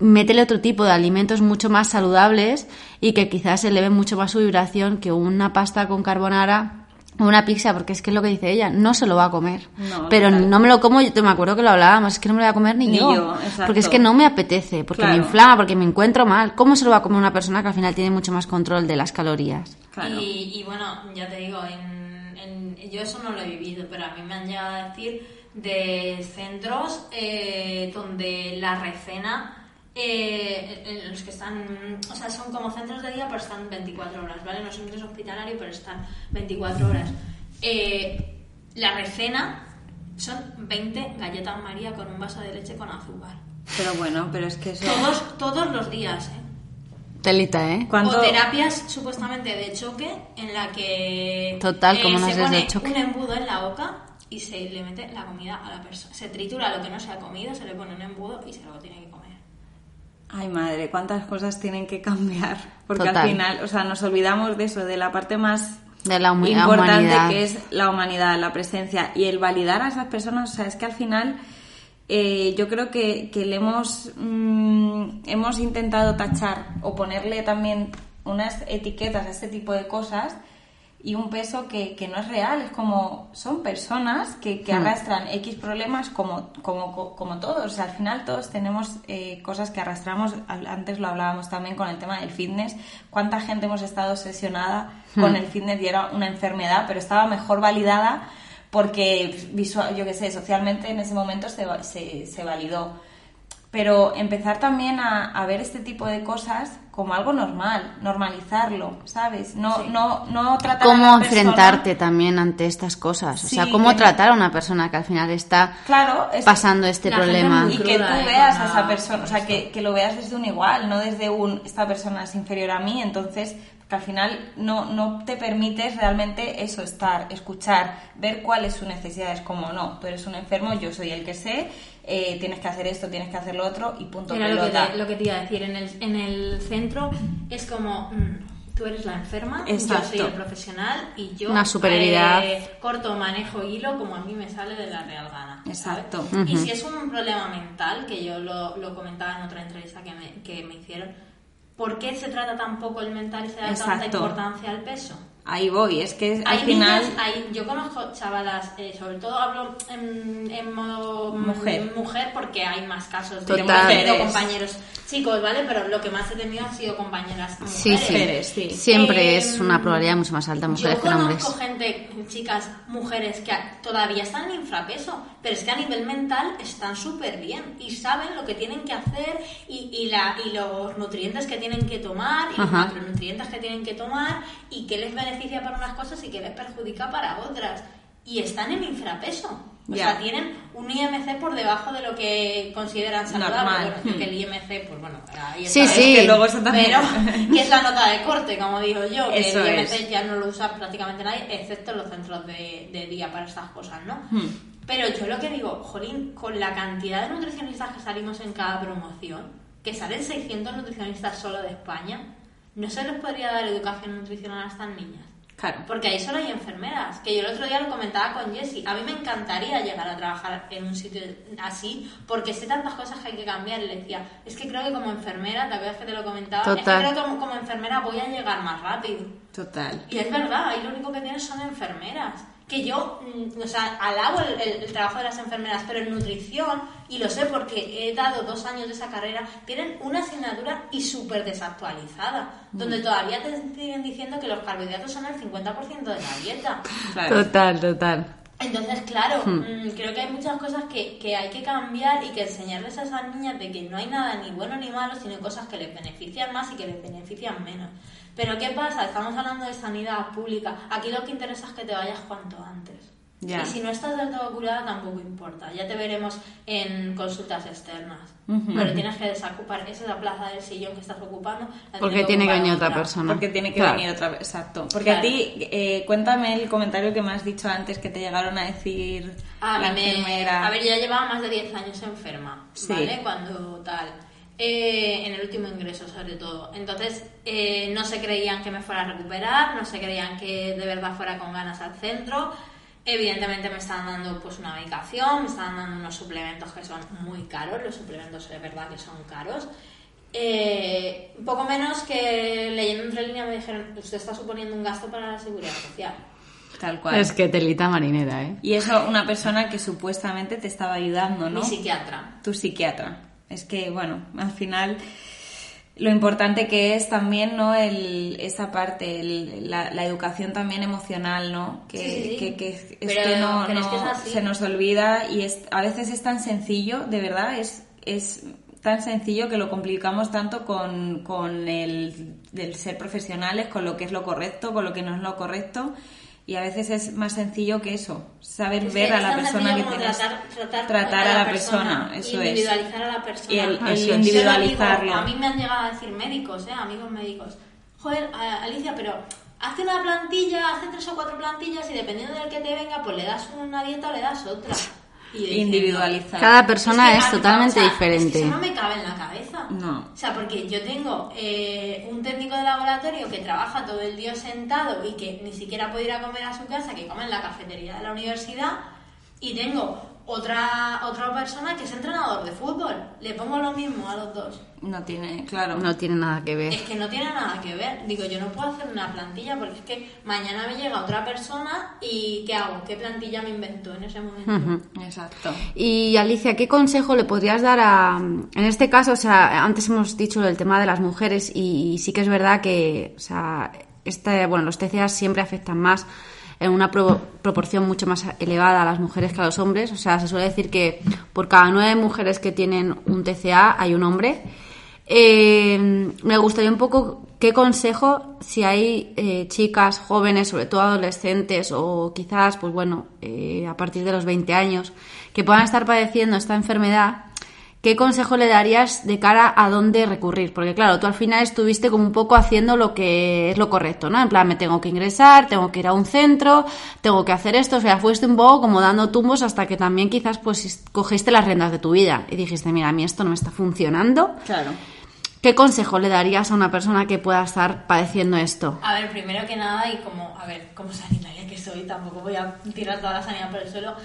S1: métele otro tipo de alimentos mucho más saludables y que quizás eleven mucho más su vibración que una pasta con carbonara o una pizza, porque es que es lo que dice ella, no se lo va a comer.
S2: No,
S1: Pero no me lo como, yo te me acuerdo que lo hablábamos, es que no me lo voy a comer ni,
S2: Ni
S1: yo. porque es que no me apetece, porque
S2: Claro.
S1: me inflama, porque me encuentro mal. ¿Cómo se lo va a comer una persona que al final tiene mucho más control de las calorías?
S2: Claro.
S3: Y, y bueno, ya te digo, en, en- yo eso no lo he vivido, pero a mí me han llegado a decir de centros eh, donde la recena, eh, en los que están, o sea, son como centros de día, pero están 24 horas, ¿vale? No son centros hospitalarios, pero están 24 horas. Eh, la recena son 20 galletas María con un vaso de leche con azúcar.
S2: Pero bueno, pero es que eso...
S3: Todos, todos los días, ¿eh?
S1: Telita, ¿eh?
S2: ¿Cuánto-
S3: O terapias supuestamente de choque en la que
S1: Total, como unas
S3: se
S1: de
S3: pone
S1: choque.
S3: un embudo en la boca y se le mete la comida a la persona. Se tritura lo que no se ha comido, se le pone un embudo y se lo tiene que comer.
S2: Ay, madre, cuántas cosas tienen que cambiar. Porque
S1: Total.
S2: al final, o sea, nos olvidamos de eso, de la parte más
S1: De la humi-
S2: importante
S1: humanidad.
S2: que es la humanidad, la presencia y el validar a esas personas. O sea, es que al final eh, yo creo que, que le hemos, mm, hemos intentado tachar o ponerle también unas etiquetas a este tipo de cosas y un peso que, que no es real. Es como, son personas que, que arrastran X problemas como, como, como todos. O sea, al final todos tenemos eh, cosas que arrastramos. Antes lo hablábamos también con el tema del fitness. ¿Cuánta gente hemos estado obsesionada con el fitness y era una enfermedad, pero estaba mejor validada porque, visual, yo qué sé, socialmente en ese momento se, se, se validó pero empezar también a, a ver este tipo de cosas como algo normal, normalizarlo, ¿sabes? No, no, no tratar a
S1: ¿Cómo
S2: persona-
S1: enfrentarte también ante estas cosas? O sea,
S2: Sí,
S1: ¿cómo
S2: que
S1: tratar a una persona que al final está
S2: Claro, es-
S1: pasando este
S3: La
S1: problema?
S2: y que tú
S3: cruda, ¿eh?
S2: veas a esa persona, o sea, que, que lo veas desde un igual, no desde un esta persona es inferior a mí, entonces que al final no, no te permites realmente eso, estar, escuchar, ver cuáles sus necesidades, como no, tú eres un enfermo, yo soy el que sé, eh, tienes que hacer esto, tienes que hacer lo otro y punto
S3: Era lo que, te, lo que te iba a decir. En el, en el centro es como. mm, Tú eres la enferma, yo soy el profesional y yo
S1: Una superioridad.
S3: eh, corto, manejo hilo como a mí me sale de la real gana.
S2: Exacto.
S3: Y si es un problema mental, que yo lo, lo comentaba en otra entrevista que me, que me hicieron, ¿por qué se trata tan poco el mental y se da tanta importancia al peso?
S2: Ahí voy, es que al
S3: Hay
S2: final...
S3: niñas, hay- yo conozco chavalas, eh, sobre todo hablo en, en modo
S2: Mujer.
S3: mujer porque hay más casos de que
S2: Mujeres.
S3: compañeros chicos, ¿vale? Pero lo que más he tenido han sido compañeras mujeres.
S1: Sí, sí.
S2: Mujeres, sí.
S1: Siempre
S3: Eh,
S1: es una probabilidad mucho más alta mujeres
S3: yo
S1: que hombres.
S3: conozco gente, chicas, mujeres que todavía están en infrapeso, pero es que a nivel mental están súper bien y saben lo que tienen que hacer y, y, la, y los nutrientes que tienen que tomar y los
S1: Ajá.
S3: macronutrientes que tienen que tomar y qué les beneficia para unas cosas y qué les perjudica para otras. y están en infrapeso. O sea, tienen un IMC por debajo de lo que consideran saludable. Bueno, que el IMC, pues bueno, ahí está.
S1: Sí, sí.
S3: Que luego también... Pero, que es la nota de corte, como digo yo, que el IMC ya no lo usa prácticamente nadie, excepto los centros de, de día para estas cosas, ¿no? Hmm. Pero yo lo que digo, jolín, con la cantidad de nutricionistas que salimos en cada promoción, que salen 600 nutricionistas solo de España, ¿no se les podría dar educación nutricional a estas niñas? Porque ahí solo hay enfermeras. Que yo el otro día lo comentaba con Jessie. A mí me encantaría llegar a trabajar en un sitio así, porque sé tantas cosas que hay que cambiar. Y le decía, es que creo que como enfermera, la vez que te lo comentaba, es que creo que como, enfermera voy a llegar más rápido.
S2: Total.
S3: Y es verdad, ahí lo único que tienes son enfermeras que yo, mm, o sea, alabo el, trabajo de las enfermeras, pero en nutrición, y lo sé porque he dado dos años de esa carrera, tienen una asignatura y súper desactualizada, donde mm. todavía te siguen diciendo que los carbohidratos son el 50% de la dieta.
S1: Total, total.
S3: Entonces, claro, hmm. mm, creo que hay muchas cosas que, que, hay que cambiar y que enseñarles a esas niñas de que no hay nada ni bueno ni malo, sino cosas que les benefician más y que les benefician menos. Pero ¿qué pasa? Estamos hablando de sanidad pública. Aquí lo que interesa es que te vayas cuanto antes. Y si no estás del todo curada, tampoco importa. Ya te veremos en consultas externas. Pero tienes que desocupar. Esa es la plaza del sillón que estás ocupando.
S1: Porque tiene que venir otra, persona.
S2: Porque tiene que venir otra Exacto. Porque a ti, eh, cuéntame el comentario que me has dicho antes que te llegaron a decir
S3: a la enfermera. A ver, ya llevaba más de 10 años enferma. ¿Vale? Cuando tal. Eh, en el último ingreso sobre todo. Entonces eh, no se creían que me fuera a recuperar, no se creían que de verdad fuera con ganas al centro. Evidentemente me estaban dando pues una medicación, me estaban dando unos suplementos que son muy caros, los suplementos de verdad que son caros. Eh, poco menos que leyendo entre líneas me dijeron, usted está suponiendo un gasto para la seguridad social.
S2: Tal cual.
S1: Es que telita marinera, ¿eh?
S2: Y eso una persona que supuestamente te estaba ayudando, ¿no?
S3: Mi psiquiatra.
S2: Tu psiquiatra. Es que, bueno, al final lo importante que es también, ¿no? El, esa parte, la, educación también emocional, ¿no? Que, que, es que no, se nos olvida y es, a veces es tan sencillo, de verdad, es, es tan sencillo que lo complicamos tanto con, con el, el ser profesionales, con lo que es lo correcto, con lo que no es lo correcto y a veces es más sencillo que eso, saber ver a la persona que tienes,
S3: tratar, tratar, a la persona, eso individualizar a la persona.
S2: Y el, individualizarlo.
S3: a mí me han llegado a decir médicos, ¿eh? amigos médicos, joder, Alicia, pero hace una plantilla, hace tres o cuatro plantillas y dependiendo del que te venga, pues le das una dieta o le das otra
S2: individualizar.
S1: Cada persona es, totalmente diferente.
S3: eso no me cabe en la cabeza.
S2: No.
S3: O sea, porque yo tengo eh, un técnico de laboratorio que trabaja todo el día sentado y que ni siquiera puede ir a comer a su casa, que come en la cafetería de la universidad, y tengo otra, otra persona que es entrenador de fútbol. Le pongo lo mismo a los dos.
S2: No tiene, claro.
S1: No tiene nada que ver.
S3: Es que no tiene nada que ver. Digo, yo no puedo hacer una plantilla porque es que mañana me llega otra persona y ¿qué hago? ¿Qué plantilla me invento en ese momento?
S2: Exacto.
S1: Y Alicia, ¿qué consejo le podrías dar a, en este caso, o sea, antes hemos dicho el tema de las mujeres y, sí que es verdad que, o sea, este, bueno, los TCA siempre afectan más en una proporción mucho más elevada a las mujeres que a los hombres. O sea, se suele decir que por cada nueve mujeres que tienen un TCA hay un hombre. Eh, me gustaría un poco qué consejo, si hay eh, chicas jóvenes, sobre todo adolescentes o quizás, pues bueno, eh, a partir de los 20 años, que puedan estar padeciendo esta enfermedad, ¿qué consejo le darías de cara a dónde recurrir? Porque claro, tú al final estuviste como un poco haciendo lo que es lo correcto, ¿no? En plan, me tengo que ingresar, tengo que ir a un centro, tengo que hacer esto, o sea, fuiste un poco como dando tumbos hasta que también quizás pues cogiste las riendas de tu vida y dijiste, mira, a mí esto no me está funcionando.
S2: Claro.
S1: ¿Qué consejo le darías a una persona que pueda estar padeciendo esto?
S3: A ver, primero que nada, y como, a ver, como sanitaria que soy, tampoco voy a tirar toda la sanidad por el suelo,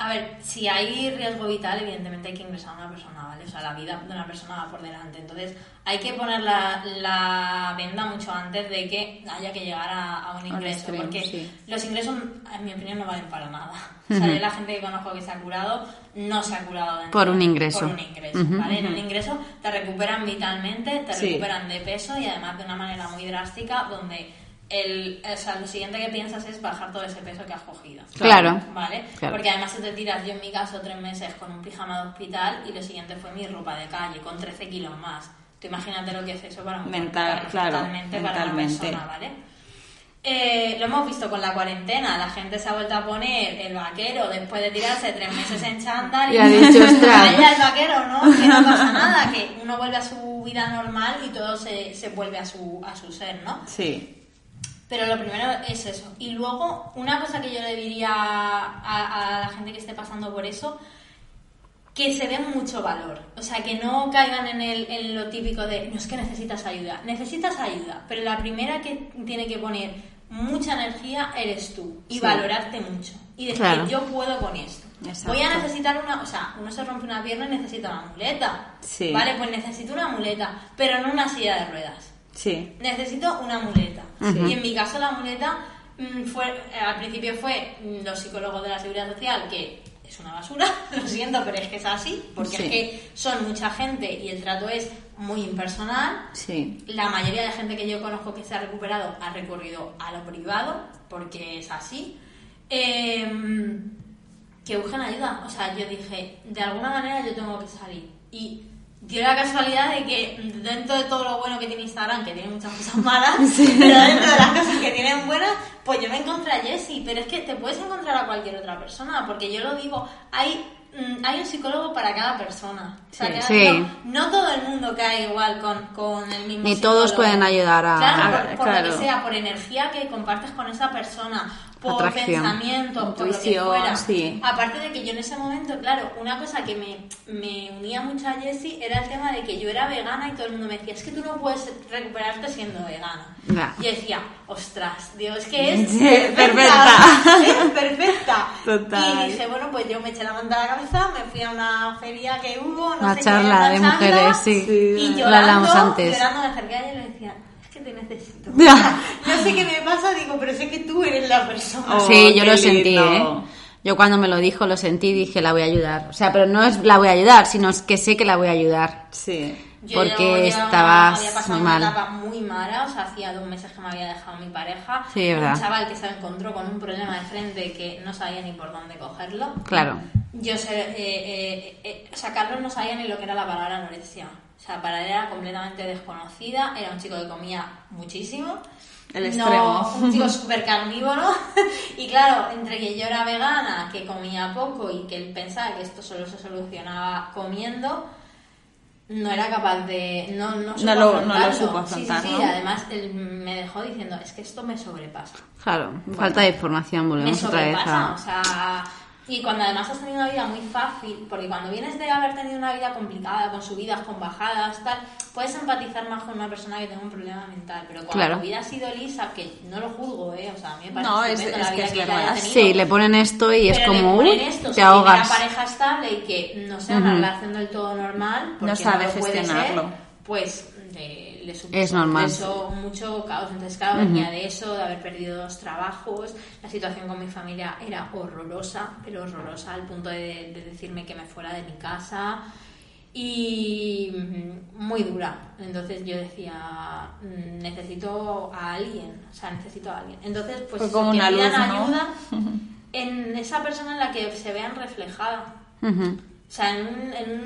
S3: a ver, si hay riesgo vital, evidentemente hay que ingresar a una persona, ¿vale? O sea, la vida de una persona va por delante. Entonces, hay que poner la, la venda mucho antes de que haya que llegar a, un ingreso. porque los ingresos, en mi opinión, no valen para nada. O sea, la gente que conozco que se ha curado, no se ha curado
S1: por un ingreso.
S3: Por un ingreso, ¿vale? En un ingreso te recuperan vitalmente, te recuperan de peso y además de una manera muy drástica, donde el, o sea, lo siguiente que piensas es bajar todo ese peso que has cogido.
S1: Claro.
S3: ¿Vale? Porque además se te tiras, yo en mi caso, tres meses con un pijama de hospital y lo siguiente fue mi ropa de calle, con 13 kilos más. Tú imagínate lo que es eso para un
S2: Mental, claro,
S3: totalmente para una persona, ¿vale? Eh, lo hemos visto con la cuarentena, la gente se ha vuelto a poner el vaquero después de tirarse tres meses en chándal
S1: y, ha dicho, ostras.
S3: el vaquero, ¿no? Que no pasa nada, que uno vuelve a su vida normal y todo se, se vuelve a su, a su ser, ¿no?
S2: Sí.
S3: Pero lo primero es eso. Y luego, una cosa que yo le diría a, a la gente que esté pasando por eso, que se den mucho valor. O sea, que no caigan en, el, en lo típico de, no es que necesitas ayuda. Necesitas ayuda, pero la primera que tiene que poner mucha energía eres tú y valorarte mucho. Y decir, yo puedo con esto. Voy a necesitar una, o sea, uno se rompe una pierna y necesita una muleta.
S2: Sí.
S3: Vale, pues necesito una muleta, pero no una silla de ruedas.
S2: Sí.
S3: Necesito una muleta. Y en mi caso la muleta mm, fue, al principio fue los psicólogos de la seguridad social que es una basura, lo siento, pero es que es así, porque es que son mucha gente y el trato es muy impersonal.
S2: Sí.
S3: La mayoría de gente que yo conozco que se ha recuperado ha recurrido a lo privado, porque es así. Em, que busquen ayuda. O sea, yo dije, de alguna manera yo tengo que salir. Y dio la casualidad de que dentro de todo lo bueno que tiene Instagram, que tiene muchas cosas malas, pero dentro de las cosas que tienen buenas, pues yo me encontré a Jessie. Pero es que te puedes encontrar a cualquier otra persona, porque yo lo digo, hay mm, hay un psicólogo para cada persona. O sea,
S1: sí.
S3: No, todo el mundo cae igual con, con el mismo
S1: Ni todos pueden ayudar a...
S3: Claro, por, lo que sea, por energía que compartes con esa persona, por pensamiento, por lo que fuera.
S2: Sí.
S3: Aparte de que yo en ese momento, claro, una cosa que me, me unía mucho a Jessie era el tema de que yo era vegana y todo el mundo me decía, es que tú no puedes recuperarte siendo vegana. Y yo decía, ostras, Dios, que es
S1: perfecta.
S3: es perfecta.
S2: Total.
S3: Y dije, bueno, pues yo me eché la manta a la cabeza, me fui a una feria que hubo, no
S1: una
S3: sé
S1: charla
S3: qué,
S1: de mujeres, sí.
S3: Y
S1: Lo hablamos antes.
S3: llorando me acerqué a ella y le decía, te necesito. no sé qué me pasa, digo, pero sé que tú eres la persona.
S1: sí,
S2: Oh,
S1: yo
S2: qué
S1: lo sentí,
S2: lindo.
S1: ¿eh? Yo cuando me lo dijo, lo sentí y dije, la voy a ayudar. O sea, pero no es la voy a ayudar, sino es que sé que la voy a ayudar.
S2: Sí.
S3: Yo
S1: Porque
S3: ya
S1: estabas
S3: había pasado
S1: muy
S3: una
S1: mal.
S3: etapa muy mala, o sea, hacía dos meses que me había dejado mi pareja.
S1: Sí, es verdad.
S3: Un chaval que se encontró con un problema de frente que no sabía ni por dónde cogerlo.
S1: Claro.
S3: Yo sé, eh, eh, eh, o sea, Carlos no sabía ni lo que era la palabra anorexia. O sea, para él era completamente desconocida, era un chico que comía muchísimo.
S2: El
S3: No,
S2: extremo.
S3: un chico súper carnívoro. y claro, entre que yo era vegana, que comía poco y que él pensaba que esto solo se solucionaba comiendo, no era capaz de. No, no, supo
S2: No lo- no lo supo
S3: Sí, sí,
S2: afrontar,
S3: sí,
S2: ¿no?
S3: además él me dejó diciendo: es que esto me sobrepasa
S1: Claro, falta de información,
S3: me
S1: volvemos otra vez a...
S3: o sea, y cuando además has tenido una vida muy fácil, porque cuando vienes de haber tenido una vida complicada, con subidas, con bajadas, tal, puedes empatizar más con una persona que tenga un problema mental, pero cuando
S1: Claro.
S3: tu vida ha sido lisa, que no lo juzgo, ¿eh? o sea, a mí me parece
S2: No, es- es
S3: la
S2: que
S3: vida
S2: es
S3: que
S2: verdad.
S3: haya tenido.
S1: Sí, le ponen esto y es
S3: le
S1: como,
S3: ponen
S1: uy,
S3: esto,
S1: te
S3: si tiene
S1: ahogas.
S3: una pareja estable y que no sea una relación del todo normal, porque
S2: No sabe gestionarlo.
S3: ser, pues le, le supuso
S1: Es normal.
S3: mucho, mucho caos. Entonces, claro, venía de eso, de haber perdido dos trabajos. La situación con mi familia era horrorosa, pero horrorosa, al punto de, de decirme que me fuera de mi casa. Y mm, muy dura. Entonces yo decía, mm, necesito a alguien, o sea, necesito a alguien. Entonces, pues
S2: Fue
S3: eso,
S2: como
S3: que
S2: una
S3: pidan
S2: luz, ¿no?
S3: ayuda en esa persona en la que se vean reflejadas.
S1: Ujú.
S3: O sea, en un, en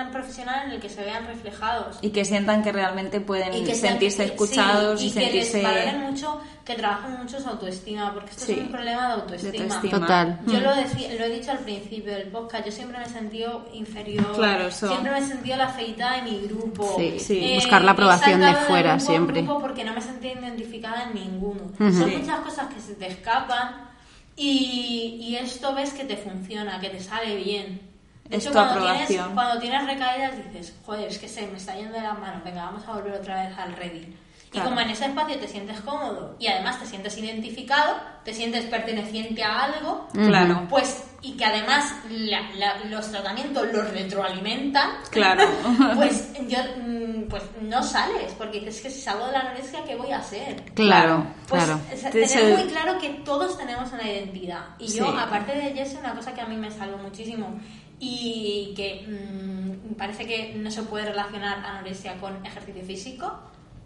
S3: un profesional en el que se vean reflejados.
S2: Y que sientan que realmente pueden
S3: Y que sean-
S2: sentirse
S3: sí,
S2: escuchados y,
S3: y que
S2: sentirse...
S3: les valoren mucho, que trabajen mucho su autoestima, porque esto
S2: Sí.
S3: es un problema de autoestima.
S2: De autoestima.
S1: Total.
S3: Yo lo, decí- lo he dicho al principio del podcast, yo siempre me he sentido inferior,
S2: Claro, eso.
S3: siempre me he sentido la feita de mi grupo.
S1: Sí,
S2: sí.
S1: Buscar la aprobación de fuera
S3: grupo
S1: siempre.
S3: grupo porque no me sentía identificada en ninguno.
S1: Ujú.
S3: Son
S2: Sí.
S3: muchas cosas que se te escapan y, y esto ves que te funciona, que te sale bien. De
S2: Es
S3: hecho,
S2: tu
S3: cuando tienes, cuando tienes recaídas dices, joder, es que se me está yendo de las manos, venga, vamos a volver otra vez al Reddit. Y como en ese espacio te sientes cómodo y además te sientes identificado, te sientes perteneciente a algo,
S2: Claro.
S3: pues, y que además la- la- los tratamientos los retroalimentan,
S2: Claro.
S3: pues, yo, mm, pues no sales, porque dices que si salgo de la anorexia, ¿qué voy a hacer?
S1: Claro,
S3: Pues
S1: claro.
S3: tener muy claro que todos tenemos una identidad. Y yo,
S2: Sí.
S3: aparte de Jess, una cosa que a mí me salvó muchísimo y que mm, parece que no se puede relacionar anorexia con ejercicio físico,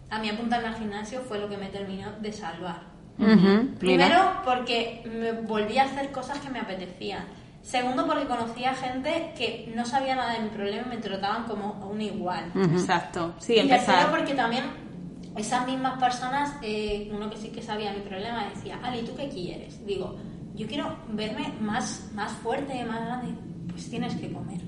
S3: a mí apuntarme al gimnasio fue lo que me terminó de salvar. Primero, porque me volví a hacer cosas que me apetecían. Segundo, porque conocía gente que no sabía nada de mi problema y me trataban como un igual.
S2: Exacto. Sí,
S3: Y tercero,
S2: empezar.
S3: porque también esas mismas personas, eh, uno que sí que sabía mi problema, decía, Ali, ¿tú qué quieres? Digo, yo quiero verme más, más fuerte, más grande. Pues tienes que comer.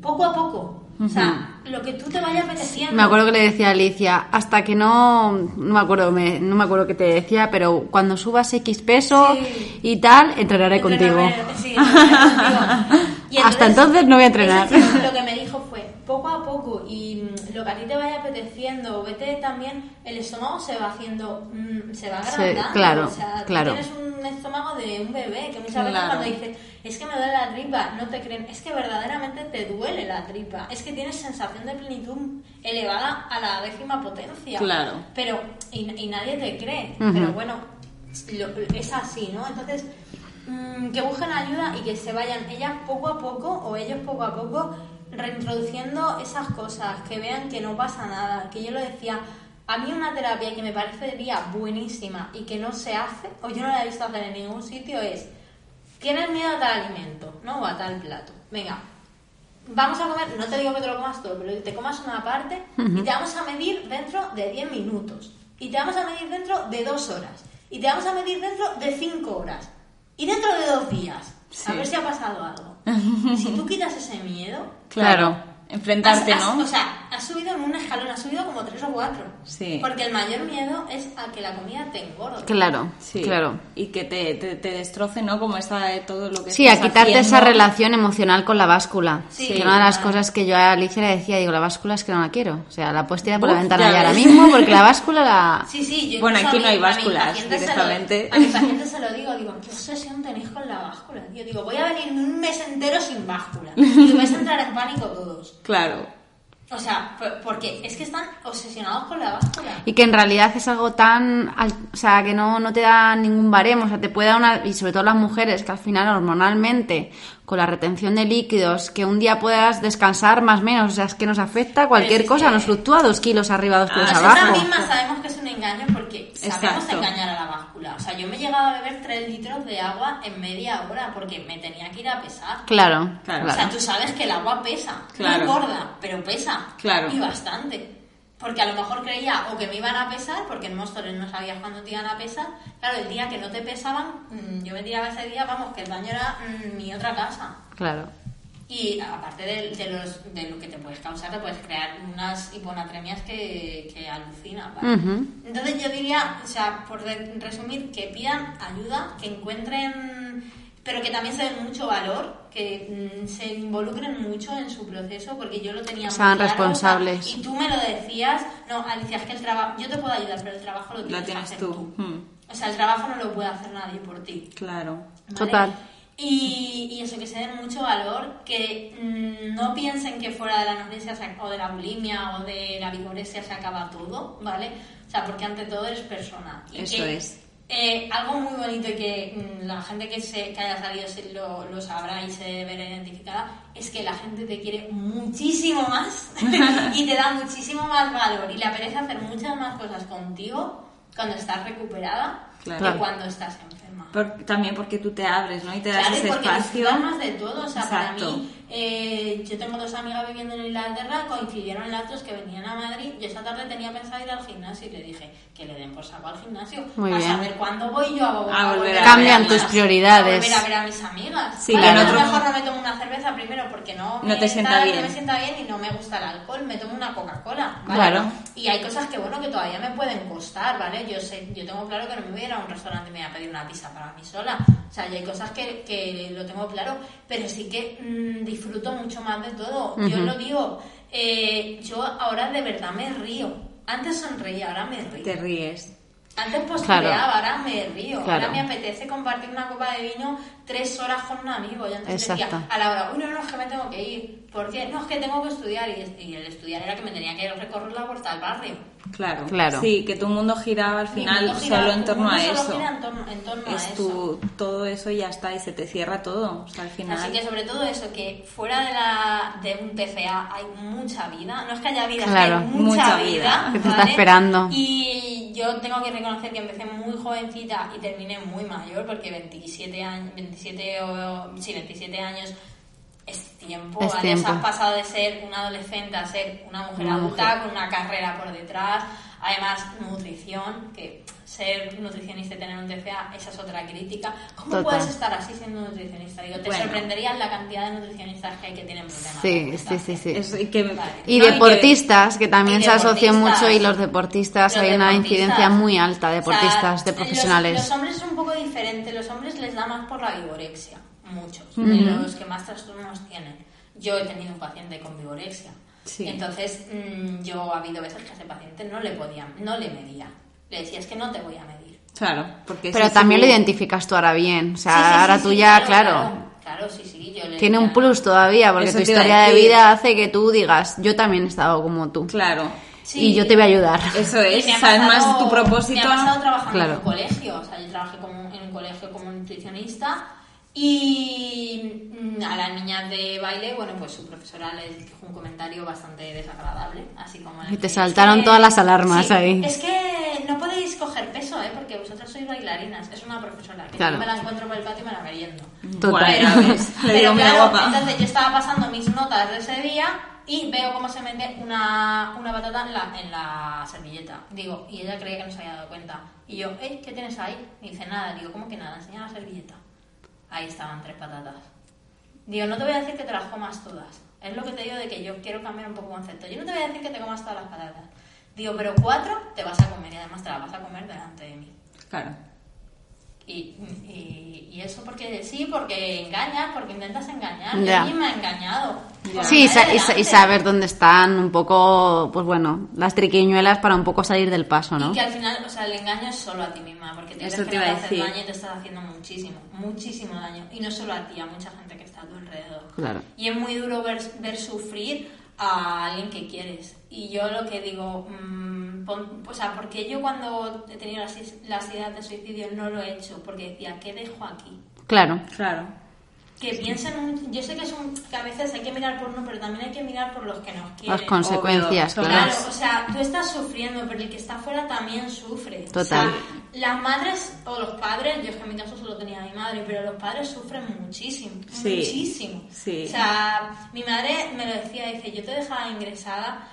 S3: Poco a poco. O sea, lo que tú te vayas apeteciendo.
S1: Me acuerdo que le decía a Alicia, hasta que no, no me acuerdo, me- no me acuerdo qué te decía, pero cuando subas X peso
S3: Sí.
S1: y tal, entrenaré contigo.
S3: Entrenaré- sí, entrenaré contigo. Y
S1: Hasta entonces no voy a entrenar.
S3: lo que me dijo fue, poco a poco, y mm, lo que a ti te vaya apeteciendo, vete también, el estómago se va haciendo, mm, se va
S1: Sí,
S3: agrandando.
S1: claro,
S3: o sea,
S1: claro.
S3: tienes un estómago de un bebé, que muchas veces
S2: Claro.
S3: cuando dices, es que me duele la tripa, no te creen, es que verdaderamente te duele la tripa, es que tienes sensación de plenitud elevada a la décima potencia.
S2: Claro.
S3: Pero, y, y nadie te cree, pero bueno, lo- es así, ¿no? Entonces, mm, que busquen ayuda y que se vayan ellas poco a poco o ellos poco a poco reintroduciendo esas cosas, que vean que no pasa nada, que yo lo decía, a mí una terapia que me parecería buenísima y que no se hace, o yo no la he visto hacer en ningún sitio, es, tienes miedo a tal alimento, ¿no? O a tal plato. Venga, vamos a comer, no te digo que te lo comas todo, pero te comas una parte y te vamos a medir dentro de 10 minutos. Y te vamos a medir dentro de 2 horas. Y te vamos a medir dentro de 5 horas. Y dentro de 2 días. A ver si ha pasado algo. si tú quitas ese miedo...
S1: Claro.
S2: Enfrentarte,
S3: has- has-
S2: ¿no?
S3: o sea, has subido en un escalón, has subido como 3 o 4.
S2: Sí.
S3: Porque el mayor miedo es a que la comida te engorde.
S1: Claro,
S2: Sí.
S1: claro.
S2: Y que te, te, te destroce, ¿no? Como está de todo lo que
S1: Sí, a
S2: estás
S1: quitarte esa
S2: haciendo.
S1: relación emocional con la báscula.
S3: Sí.
S1: que una de las
S3: claro.
S1: cosas que yo a Alicia le decía, digo, la báscula es que no la quiero. O sea, la puedes tirar por la
S2: Uf,
S1: ventana
S2: ya
S1: ya ahora mismo porque la báscula la...
S3: Sí, sí, yo
S2: Bueno, aquí
S3: a
S2: no hay
S3: a
S2: básculas, directamente.
S3: a mis pacientes se lo digo, digo, ¿qué obsesión tenéis con la báscula? Yo digo, voy a venir un mes entero sin báscula. Y vais a entrar en pánico todos.
S2: Claro.
S3: O sea, por- porque es que están obsesionados con la báscula.
S1: Y que en realidad es algo tan... O sea, que no, no te da ningún baremo. O sea, te puede dar una... Y sobre todo las mujeres, que al final hormonalmente, con la retención de líquidos, que un día puedas descansar más o menos. O sea, es que nos afecta cualquier cosa.
S3: que-
S1: Nos fluctúa dos kilos arriba, dos kilos
S3: Nosotras
S1: abajo.
S3: mismas sabemos que es un engaño porque sabemos
S2: Exacto.
S3: engañar a la báscula. O sea, yo me he llegado a beber 3 litros de agua en media hora porque me tenía que ir a pesar.
S1: Claro,
S2: Claro.
S1: claro.
S3: O sea, tú sabes que el agua pesa,
S2: Claro.
S3: no engorda, pero pesa.
S2: Claro.
S3: Y bastante. Porque a lo mejor creía o que me iban a pesar, porque en Móstoles no sabías cuándo te iban a pesar. Claro, el día que no te pesaban, mm, yo me tiraba ese día, vamos, que el baño era mm, mi otra casa.
S1: Claro.
S3: Y aparte de, de los, de lo que te puedes causar, te puedes crear unas hiponatremias que, que alucinan. ¿vale? Entonces yo diría, o sea, por re- resumir, que pidan ayuda, que encuentren, pero que también se den mucho valor, que mm, se involucren mucho en su proceso, porque yo lo tenía muy
S1: Sean
S3: claro,
S1: responsables.
S3: o sea, y tú me lo decías, no, Alicia, es que el trabajo, yo te puedo ayudar, pero el trabajo lo tienes,
S2: Lo
S3: que
S2: tienes
S3: hacer
S2: tú. Hmm.
S3: O sea, el trabajo no lo puede hacer nadie por ti.
S2: Claro.
S3: ¿vale?
S1: Total.
S3: Y, y eso, que se den mucho valor, que mm, no piensen que fuera de la anorexia o de la bulimia o de la vigorexia se acaba todo, ¿vale? O sea, porque ante todo eres persona. Y
S2: Eso
S3: que,
S2: es.
S3: Eh, algo muy bonito y que mm, la gente que, se, que haya salido se lo, lo sabrá y se verá identificada, es que la gente te quiere muchísimo más y te da muchísimo más valor y le apetece hacer muchas más cosas contigo cuando estás recuperada
S2: Claro.
S3: que cuando estás enferma.
S2: Por- también porque tú te abres, ¿no? Y te das
S3: Claro,
S2: ese
S3: porque
S2: espacio.
S3: más de todo. O sea,
S2: Exacto.
S3: para mí, eh, yo tengo dos amigas viviendo en Inglaterra, coincidieron las dos que venían a Madrid. Yo esta tarde tenía pensado ir al gimnasio y le dije que le den por saco al gimnasio.
S1: Muy
S3: a
S1: bien.
S3: saber cuándo voy yo a,
S2: A
S3: a
S2: volver a
S1: Cambian
S3: ver a
S1: tus
S3: mis-
S1: prioridades.
S3: A volver a ver a mis amigas.
S2: Sí,
S3: Vale,
S2: claro.
S3: a lo mejor no me tomo una cerveza primero porque no,
S2: No te sienta bien.
S3: no me sienta bien y no me gusta el alcohol. Me tomo una Coca-Cola. ¿vale?
S1: Claro.
S3: Y hay cosas que, bueno, que todavía me pueden costar, ¿vale? Yo sé, yo tengo claro que no me voy a ir a un restaurante y me voy a pedir una pizza para mí sola. O sea, yo hay cosas que, que lo tengo claro, pero sí que mm, disfruto mucho más de todo. Yo lo digo, eh, yo ahora de verdad me río. Antes sonreía, ahora me río.
S2: Te ríes.
S3: Antes postureaba,
S1: Claro.
S3: ahora me río.
S1: Claro.
S3: Ahora me apetece compartir una copa de vino tres horas con un amigo. Y antes decía,
S1: Exacto.
S3: a la hora, uy, no, no, es que me tengo que ir. ¿Por qué? No, es que tengo que estudiar. Y, y el estudiar era que me tenía que recorrer la puerta del barrio.
S2: Claro.
S1: Claro.
S2: Sí, que tu mundo giraba al final solo en torno a
S3: solo
S2: eso.
S3: gira en torno, en torno a
S2: es
S3: eso.
S2: tu, todo eso y ya está, y se te cierra todo. O sea, al final.
S3: Así que sobre todo eso, que fuera de, la, de un TCA hay mucha vida. No es que haya vida,
S1: Claro,
S3: es que hay mucha,
S2: mucha
S3: vida.
S2: vida.
S1: Que te está
S3: ¿vale?
S1: esperando.
S3: Y yo tengo que reconocer que empecé muy jovencita y terminé muy mayor, porque 27 años, 27 o, sí, 27 años es tiempo,
S1: Es
S3: ¿vale?
S1: tiempo.
S3: Has pasado de ser una adolescente a ser una mujer
S1: Una
S3: adulta
S1: mujer.
S3: con una carrera por detrás. Además, nutrición, que ser nutricionista y tener un TCA, esa es otra crítica. ¿Cómo
S1: Total.
S3: puedes estar así siendo nutricionista? Digo, te
S2: Bueno.
S3: sorprenderías la cantidad de nutricionistas que hay que tienen problemas.
S1: Sí, sí, sí, sí.
S2: Es que-
S3: Vale.
S1: Y
S2: no, que-
S1: deportistas, que, también
S3: Y
S1: se asocian
S3: deportistas.
S1: mucho, y los deportistas,
S3: Los
S1: hay una
S3: deportistas.
S1: incidencia muy alta de
S3: O sea,
S1: deportistas, de
S3: los-
S1: profesionales.
S3: Los, hombres es un poco diferente. Los hombres les da más por la vigorexia. Muchos. De los que más trastornos tienen. Yo he tenido un paciente con vigorexia.
S2: Sí.
S3: Entonces, mm, yo ha habido veces que a ese paciente no le podía, no le medía. Le decía, es que no te voy a medir.
S2: Claro, porque
S1: Pero también lo identificas tú ahora bien. O sea,
S3: Sí, sí,
S1: ahora
S3: sí,
S1: tú ya, claro,
S3: Claro, claro, sí, sí. Yo le
S1: tiene un plus todavía, porque
S2: Eso
S1: tu historia de vida hace que tú digas, yo también he estado como tú.
S2: Claro,
S3: Sí.
S1: Y yo te voy a ayudar.
S2: eso es,
S3: me ha
S2: sabes más
S3: pasado-
S2: tu propósito.
S3: Me ha pasado trabajando
S1: Claro.
S3: en un colegio. O sea, yo trabajé como, en un colegio como nutricionista y mm, a las niñas de baile, bueno, pues su profesora les dijo un comentario bastante desagradable, así como...
S1: Y te saltaron
S3: "Es que-
S1: todas las alarmas
S3: sí,
S1: ahí.
S3: Es que no podéis coger peso, ¿eh? Porque vosotras sois bailarinas. Es una profesora que
S1: Claro.
S3: yo me la encuentro por el patio y me la meriendo.
S1: Total.
S2: Digo,
S3: Pero
S2: mira,
S3: claro, entonces yo estaba pasando mis notas de ese día y veo cómo se mete una, una patata en la, en la servilleta. Digo, y ella creía que no se había dado cuenta. Y yo, ¿eh? ¿Qué tienes ahí? Me dice, nada. Digo, ¿cómo que nada? Enseña la servilleta. Ahí estaban tres patatas. Digo, no te voy a decir que te las comas todas. Es lo que te digo de que yo quiero cambiar un poco el concepto. Yo no te voy a decir que te comas todas las patatas. Digo, pero cuatro te vas a comer y además te las vas a comer delante de mí.
S2: Claro.
S3: Y, y, y eso porque sí, porque engañas, porque intentas engañar.
S1: Ya.
S3: Yo a mí me ha engañado.
S1: Sí, y, y y saber dónde están un poco, pues bueno, las triquiñuelas para un poco salir del paso, ¿no?
S3: Y que al final, o sea, el engaño es solo a ti misma, porque te
S2: Eso te
S3: no
S2: a decir.
S3: daño y te estás haciendo muchísimo, muchísimo daño. Y no solo a ti, a mucha gente que está a tu alrededor.
S1: Claro.
S3: Y es muy duro ver, ver sufrir a alguien que quieres. Y yo lo que digo, mm, pon- o sea, porque yo cuando he tenido las, las ideas de suicidio no lo he hecho, porque decía, ¿qué dejo aquí?
S1: Claro.
S2: Claro.
S3: Que piensen un- yo sé que es un que a veces hay que mirar por uno pero también hay que mirar por los que nos quieren
S1: Las consecuencias,
S2: Obvio,
S1: claro.
S3: claro o sea tú estás sufriendo pero el que está afuera también sufre
S1: Total.
S3: O sea, las madres o los padres yo es que en mi caso solo tenía a mi madre pero los padres sufren muchísimo
S2: Sí,
S3: muchísimo
S2: sí.
S3: o sea mi madre me lo decía dice yo te dejaba ingresada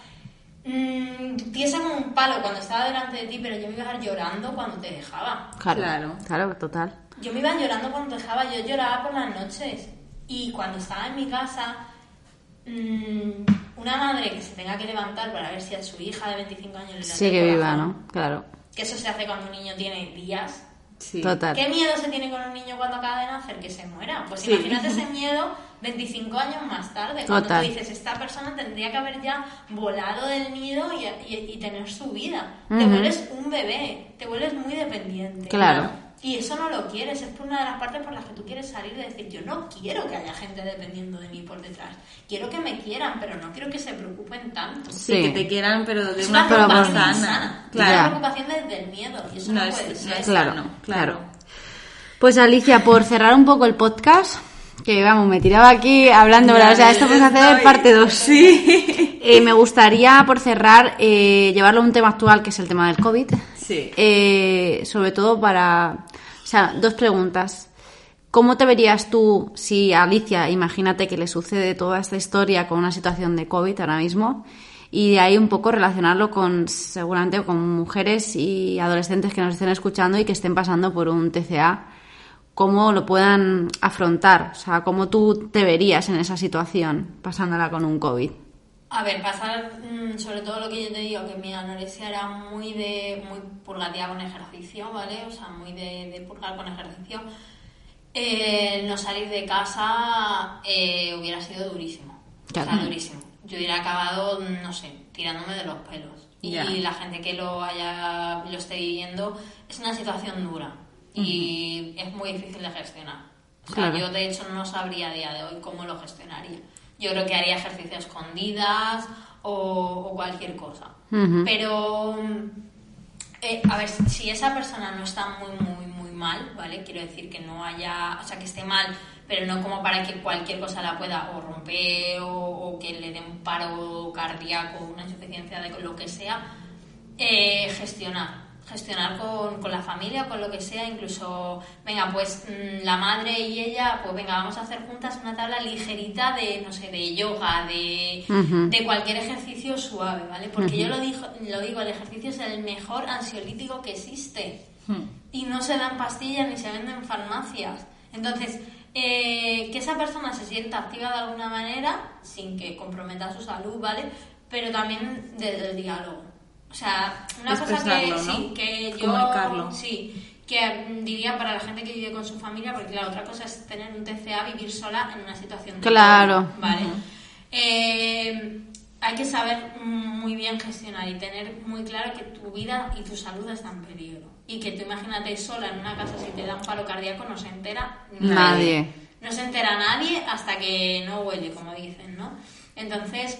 S3: mm, tiesa como un palo cuando estaba delante de ti pero yo me iba a dejar llorando cuando te dejaba
S1: Claro.
S2: Claro.
S1: Claro, total.
S3: Yo me iba llorando cuando dejaba, yo lloraba por las noches. Y cuando estaba en mi casa, mm, una madre que se tenga que levantar para ver si a su hija de 25 años le
S1: Sigue
S3: el
S1: viva, ¿no? Claro.
S3: Que eso se hace cuando un niño tiene días.
S2: Sí.
S1: Total.
S3: ¿Qué miedo se tiene con un niño cuando acaba de nacer? Que se muera. Pues
S2: Sí.
S3: imagínate ese miedo 25 años más tarde. Cuando
S1: Total.
S3: tú dices, esta persona tendría que haber ya volado del nido y, y- y tener su vida. Te
S1: Ujú.
S3: vuelves un bebé, te vuelves muy dependiente.
S1: Claro.
S3: Y eso no lo quieres, es por una de las partes por las que tú quieres salir de decir, yo no quiero que haya gente dependiendo de mí por detrás. Quiero que me quieran, pero no quiero que se preocupen tanto.
S2: Sí,
S1: Sí.
S2: que te quieran, pero de
S3: Es
S2: una forma sana.
S3: insana. Es una preocupación desde el miedo. Y eso no,
S2: No es-
S3: puede
S2: no
S3: ser.
S2: es
S1: Claro,
S2: sano,
S1: claro. Pues Alicia, por cerrar un poco el podcast, que vamos, me tiraba aquí hablando, o sea, esto puede hacer
S2: Estoy-
S1: parte 2.
S2: Sí.
S1: Eh, me gustaría, por cerrar, eh, llevarlo a un tema actual, que es el tema del COVID.
S2: Sí.
S1: Eh, sobre todo para... O sea, dos preguntas. ¿Cómo te verías tú si a Alicia, imagínate que le sucede toda esta historia con una situación de COVID ahora mismo? Y de ahí un poco relacionarlo con, seguramente, con mujeres y adolescentes que nos estén escuchando y que estén pasando por un TCA. ¿Cómo lo puedan afrontar? O sea, ¿cómo tú te verías en esa situación pasándola con un COVID?
S3: A ver, pasar mm, sobre todo lo que yo te digo, que mi anorexia era muy de muy purgativa con ejercicio, ¿vale? O sea, muy de, de purgar con ejercicio. Eh, no salir de casa eh, hubiera sido durísimo.
S1: Claro.
S3: O sea, durísimo. Yo hubiera acabado, no sé, tirándome de los pelos. Y la gente que lo haya lo esté viviendo es una situación dura y es muy difícil de gestionar. O sea,
S1: Claro.
S3: yo de hecho no sabría a día de hoy cómo lo gestionaría. Yo creo que haría ejercicio a escondidas o, o cualquier cosa. Pero, eh, a ver, si esa persona no está muy, muy, muy mal, ¿vale? Quiero decir que no haya, o sea, que esté mal, pero no como para que cualquier cosa la pueda o romper o, o que le dé un paro cardíaco, una insuficiencia de lo que sea, eh, gestionar. Gestionar con, con la familia, con lo que sea, incluso, venga, pues mm, la madre y ella, pues venga, vamos a hacer juntas una tabla ligerita de, no sé, de yoga, de, de cualquier ejercicio suave, ¿vale? Porque yo lo, digo, lo digo, el ejercicio es el mejor ansiolítico que existe. Y no se dan pastillas ni se venden en farmacias. Entonces, eh, que esa persona se sienta activa de alguna manera, sin que comprometa su salud, ¿vale? Pero también desde el diálogo. O sea, una cosa que, sí, que yo...
S2: Comunicarlo.
S3: Sí, que diría para la gente que vive con su familia, porque la otra cosa es tener un TCA, vivir sola en una situación de
S1: Claro.
S3: COVID, ¿vale? Eh, hay que saber muy bien gestionar y tener muy claro que tu vida y tu salud están en peligro. Y que tú imagínate sola en una casa, si te da un paro cardíaco, no se entera
S1: Nadie.
S3: No se entera nadie hasta que no huele, como dicen, ¿no? Entonces,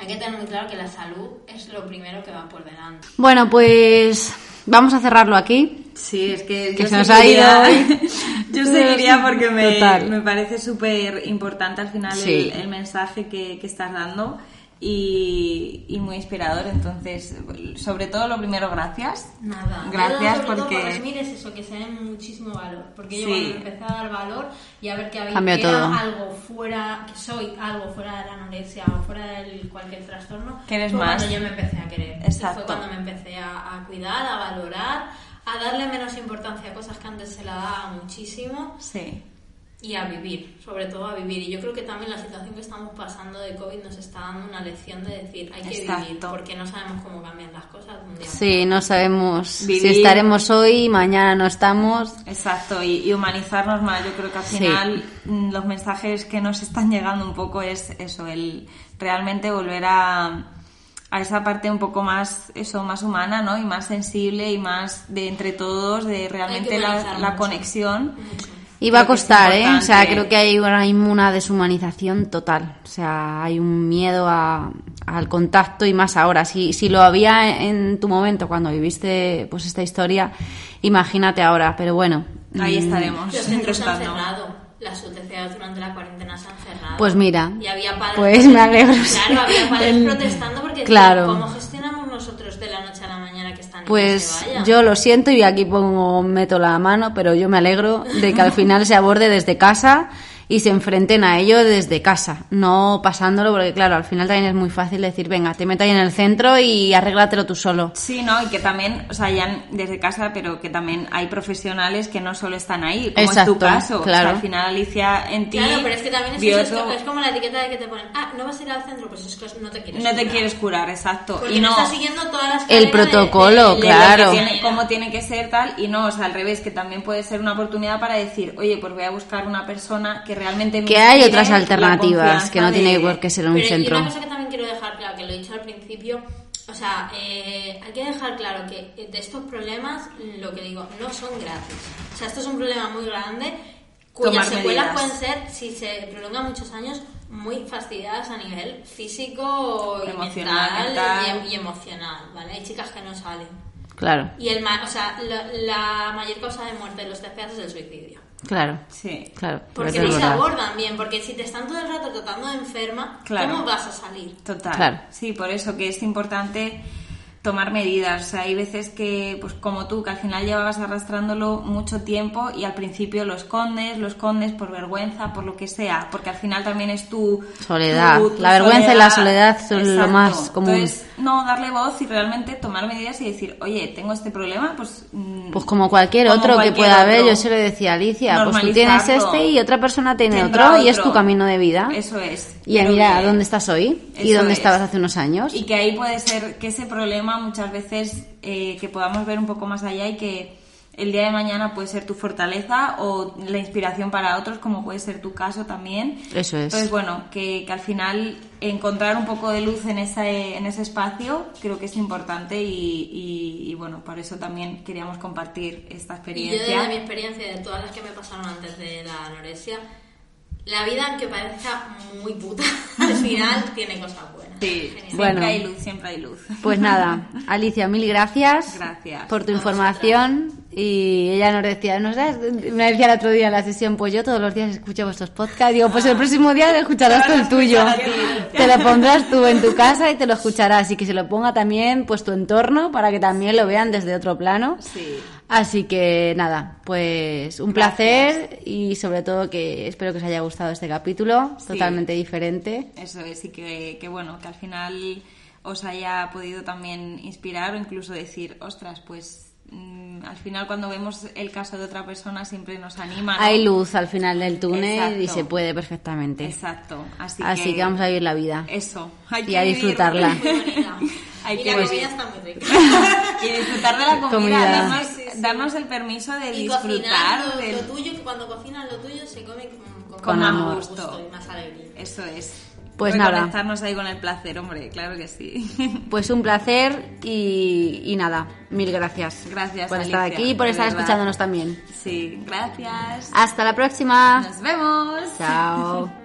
S3: hay que tener muy claro que la salud es lo primero que va por delante.
S1: Bueno, pues vamos a cerrarlo aquí.
S2: Sí, es que,
S1: Que
S2: yo
S1: se nos
S2: seguiría-
S1: ha ido.
S2: yo seguiría porque me, me parece súper importante al final
S1: Sí.
S2: el, el mensaje que, que estás dando y, y muy inspirador. Entonces, sobre todo lo primero, gracias.
S3: Nada.
S2: Gracias
S3: Yo, sobre todo,
S2: porque-
S3: por es eso, que se den muchísimo valor. Porque yo
S2: Sí.
S3: cuando empecé a dar valor y a ver que había que era algo fuera, que soy algo fuera de la anorexia o fuera del cualquier trastorno,
S2: Que eres más.
S3: cuando yo me empecé a querer.
S2: Exacto.
S3: Fue cuando me empecé a, a cuidar, a valorar, a darle menos importancia a cosas que antes se la daba muchísimo
S2: Sí.
S3: Y a vivir, sobre todo a vivir. Y yo creo que también la situación que estamos pasando de COVID nos está dando una lección de decir hay que vivir,
S2: Exacto.
S3: porque no sabemos cómo cambian las cosas un día
S1: Sí, no sabemos
S2: Vivir.
S1: si estaremos hoy, mañana no estamos.
S2: Exacto, y, y humanizarnos más. Yo creo que al final mm, los mensajes que nos están llegando un poco es eso, el realmente volver a, a esa parte un poco más, eso, más humana, ¿no? Y más sensible y más de entre todos, de realmente la,
S3: mucho.
S1: Y va a costar, ¿eh? O sea, creo que hay ahora mismo una deshumanización total. O sea, hay un miedo a- al contacto y más ahora. Si, si lo había en tu momento cuando viviste pues esta historia, imagínate ahora. Pero bueno.
S2: Ahí
S1: mm,
S2: estaremos.
S3: Los centros han cerrado. Las UTCs durante la cuarentena se han cerrado.
S1: Pues mira,
S3: Y había padres
S1: pues me alegro,
S3: Claro, había padres
S1: El-
S3: protestando porque
S1: Claro.
S3: ¿cómo
S1: Pues yo lo siento y aquí pongo, meto la mano, pero yo me alegro de que al final se aborde desde casa y se enfrenten a ello desde casa, no pasándolo, porque claro, al final también es muy fácil decir, venga, te metes ahí en el centro y arréglatelo tú solo.
S2: Sí, ¿no? Y que también, o sea, ya desde casa, pero que también hay profesionales que no solo están ahí, como es
S1: Exacto,
S2: tu caso. O sea,
S1: claro.
S2: al final Alicia en ti
S3: Claro, pero es que también es,
S2: vio
S3: eso, es, es como la etiqueta de que te ponen, ah, no vas a ir al centro, pues es que no te quieres
S2: no te
S3: curar.
S2: quieres curar, exacto.
S3: Porque
S2: y
S3: no
S2: no,
S3: estás siguiendo todas las
S1: El protocolo,
S3: de- de-
S2: de
S1: claro.
S2: que tiene- cómo tiene que ser tal y no, o sea, al revés, que también puede ser una oportunidad para decir, oye, pues voy a buscar una persona que realmente
S1: Que hay otras alternativas, que no tiene
S2: de-
S1: por qué ser un
S3: Pero,
S1: centro.
S3: Y una cosa que también quiero dejar claro, que lo he dicho al principio, o sea, eh, hay que dejar claro que de estos problemas, lo que digo, no son gratis. O sea, esto es un problema muy grande cuyas secuelas
S2: medidas.
S3: pueden ser, si se prolongan muchos años, muy fastidiadas a nivel físico, y
S2: Emocional,
S3: mental
S2: mental.
S3: y, y emocional, ¿vale? Hay chicas que no salen.
S1: Claro,
S3: Y el ma- o sea, la, la mayor causa de muerte de los TCAs es el suicidio.
S1: Claro,
S2: Sí.
S1: claro.
S3: Porque no abordan bien, porque si te están todo el rato tratando de enferma,
S2: Claro.
S3: ¿cómo vas a salir?
S2: Total.
S1: Claro.
S2: Sí, por eso que es importante tomar medidas. O sea, hay veces que, pues como tú, que al final llevabas arrastrándolo mucho tiempo y al principio lo escondes, lo escondes por vergüenza, por lo que sea, porque al final también es tu
S1: Soledad.
S2: tu- tu
S1: La vergüenza y la soledad son lo más común.
S2: Entonces, no, darle voz y realmente tomar medidas y decir, oye, tengo este problema, pues... mm,
S1: Pues como cualquier
S2: como
S1: otro
S2: cualquier
S1: que pueda haber, yo se lo decía a Alicia, pues tú tienes este y otra persona tiene otro, y es tu camino de vida.
S2: Eso es.
S1: Y mira,
S2: que-
S1: ¿dónde estás hoy? ¿Y dónde
S2: es.
S1: estabas hace unos años?
S2: Y que ahí puede ser que ese problema muchas veces eh, que podamos ver un poco más allá y que el día de mañana puede ser tu fortaleza o la inspiración para otros, como puede ser tu caso también.
S1: Eso es.
S2: Entonces, bueno, que, que al final encontrar un poco de luz en ese, en ese espacio creo que es importante y, y- y, bueno, por eso también queríamos compartir esta
S3: Y yo
S2: experiencia.
S3: desde mi experiencia, de todas las que me pasaron antes de la anorexia, la vida, aunque parezca muy puta, al final tiene cosas buenas.
S2: Sí,
S3: Genial.
S2: siempre
S1: Bueno.
S2: hay luz, siempre hay luz.
S1: Pues nada, Alicia, mil gracias,
S2: Gracias.
S1: por tu
S3: A
S1: información y ella nos decía, ¿no sabes? Me decía el otro día en la sesión, pues yo todos los días escucho vuestros podcasts. Digo, pues el próximo día escucharás tú el tuyo. Te lo pondrás tú en tu casa y te lo escucharás. Y que se lo ponga también pues tu entorno para que también lo vean desde otro plano.
S2: Sí.
S1: Así que nada, pues un placer y sobre todo que espero que os haya gustado este capítulo,
S2: Sí.
S1: totalmente diferente.
S2: Eso es, y que, que bueno, que al final os haya podido también inspirar o incluso decir, ostras, pues mm, al final cuando vemos el caso de otra persona siempre nos anima. ¿no?
S1: Hay luz al final del túnel y se puede perfectamente.
S2: Exacto, así,
S1: Así que vamos a vivir la vida.
S2: Eso, hay
S1: Y
S2: que
S1: a disfrutarla.
S2: Hay
S3: y
S2: que
S3: la
S2: ver.
S3: comida está muy rica.
S2: y disfrutar de la comida,
S1: Comida.
S2: Darnos,
S3: Sí, sí,
S2: darnos el permiso de
S3: Y
S2: disfrutar
S3: cocinar lo,
S2: del-
S3: lo tuyo, que cuando cocinas lo tuyo se come con, con,
S1: Con
S3: más
S1: amor.
S3: gusto y más alegría.
S2: Eso es.
S1: Pues nada.
S2: Reconectarnos ahí con el placer, hombre, claro que sí.
S1: Pues un placer y, y nada, mil gracias.
S2: Gracias,
S1: por estar
S2: Alicia,
S1: aquí y por estar
S2: verdad.
S1: escuchándonos también.
S2: Sí, gracias.
S1: Hasta la próxima.
S2: Nos vemos.
S1: Chao.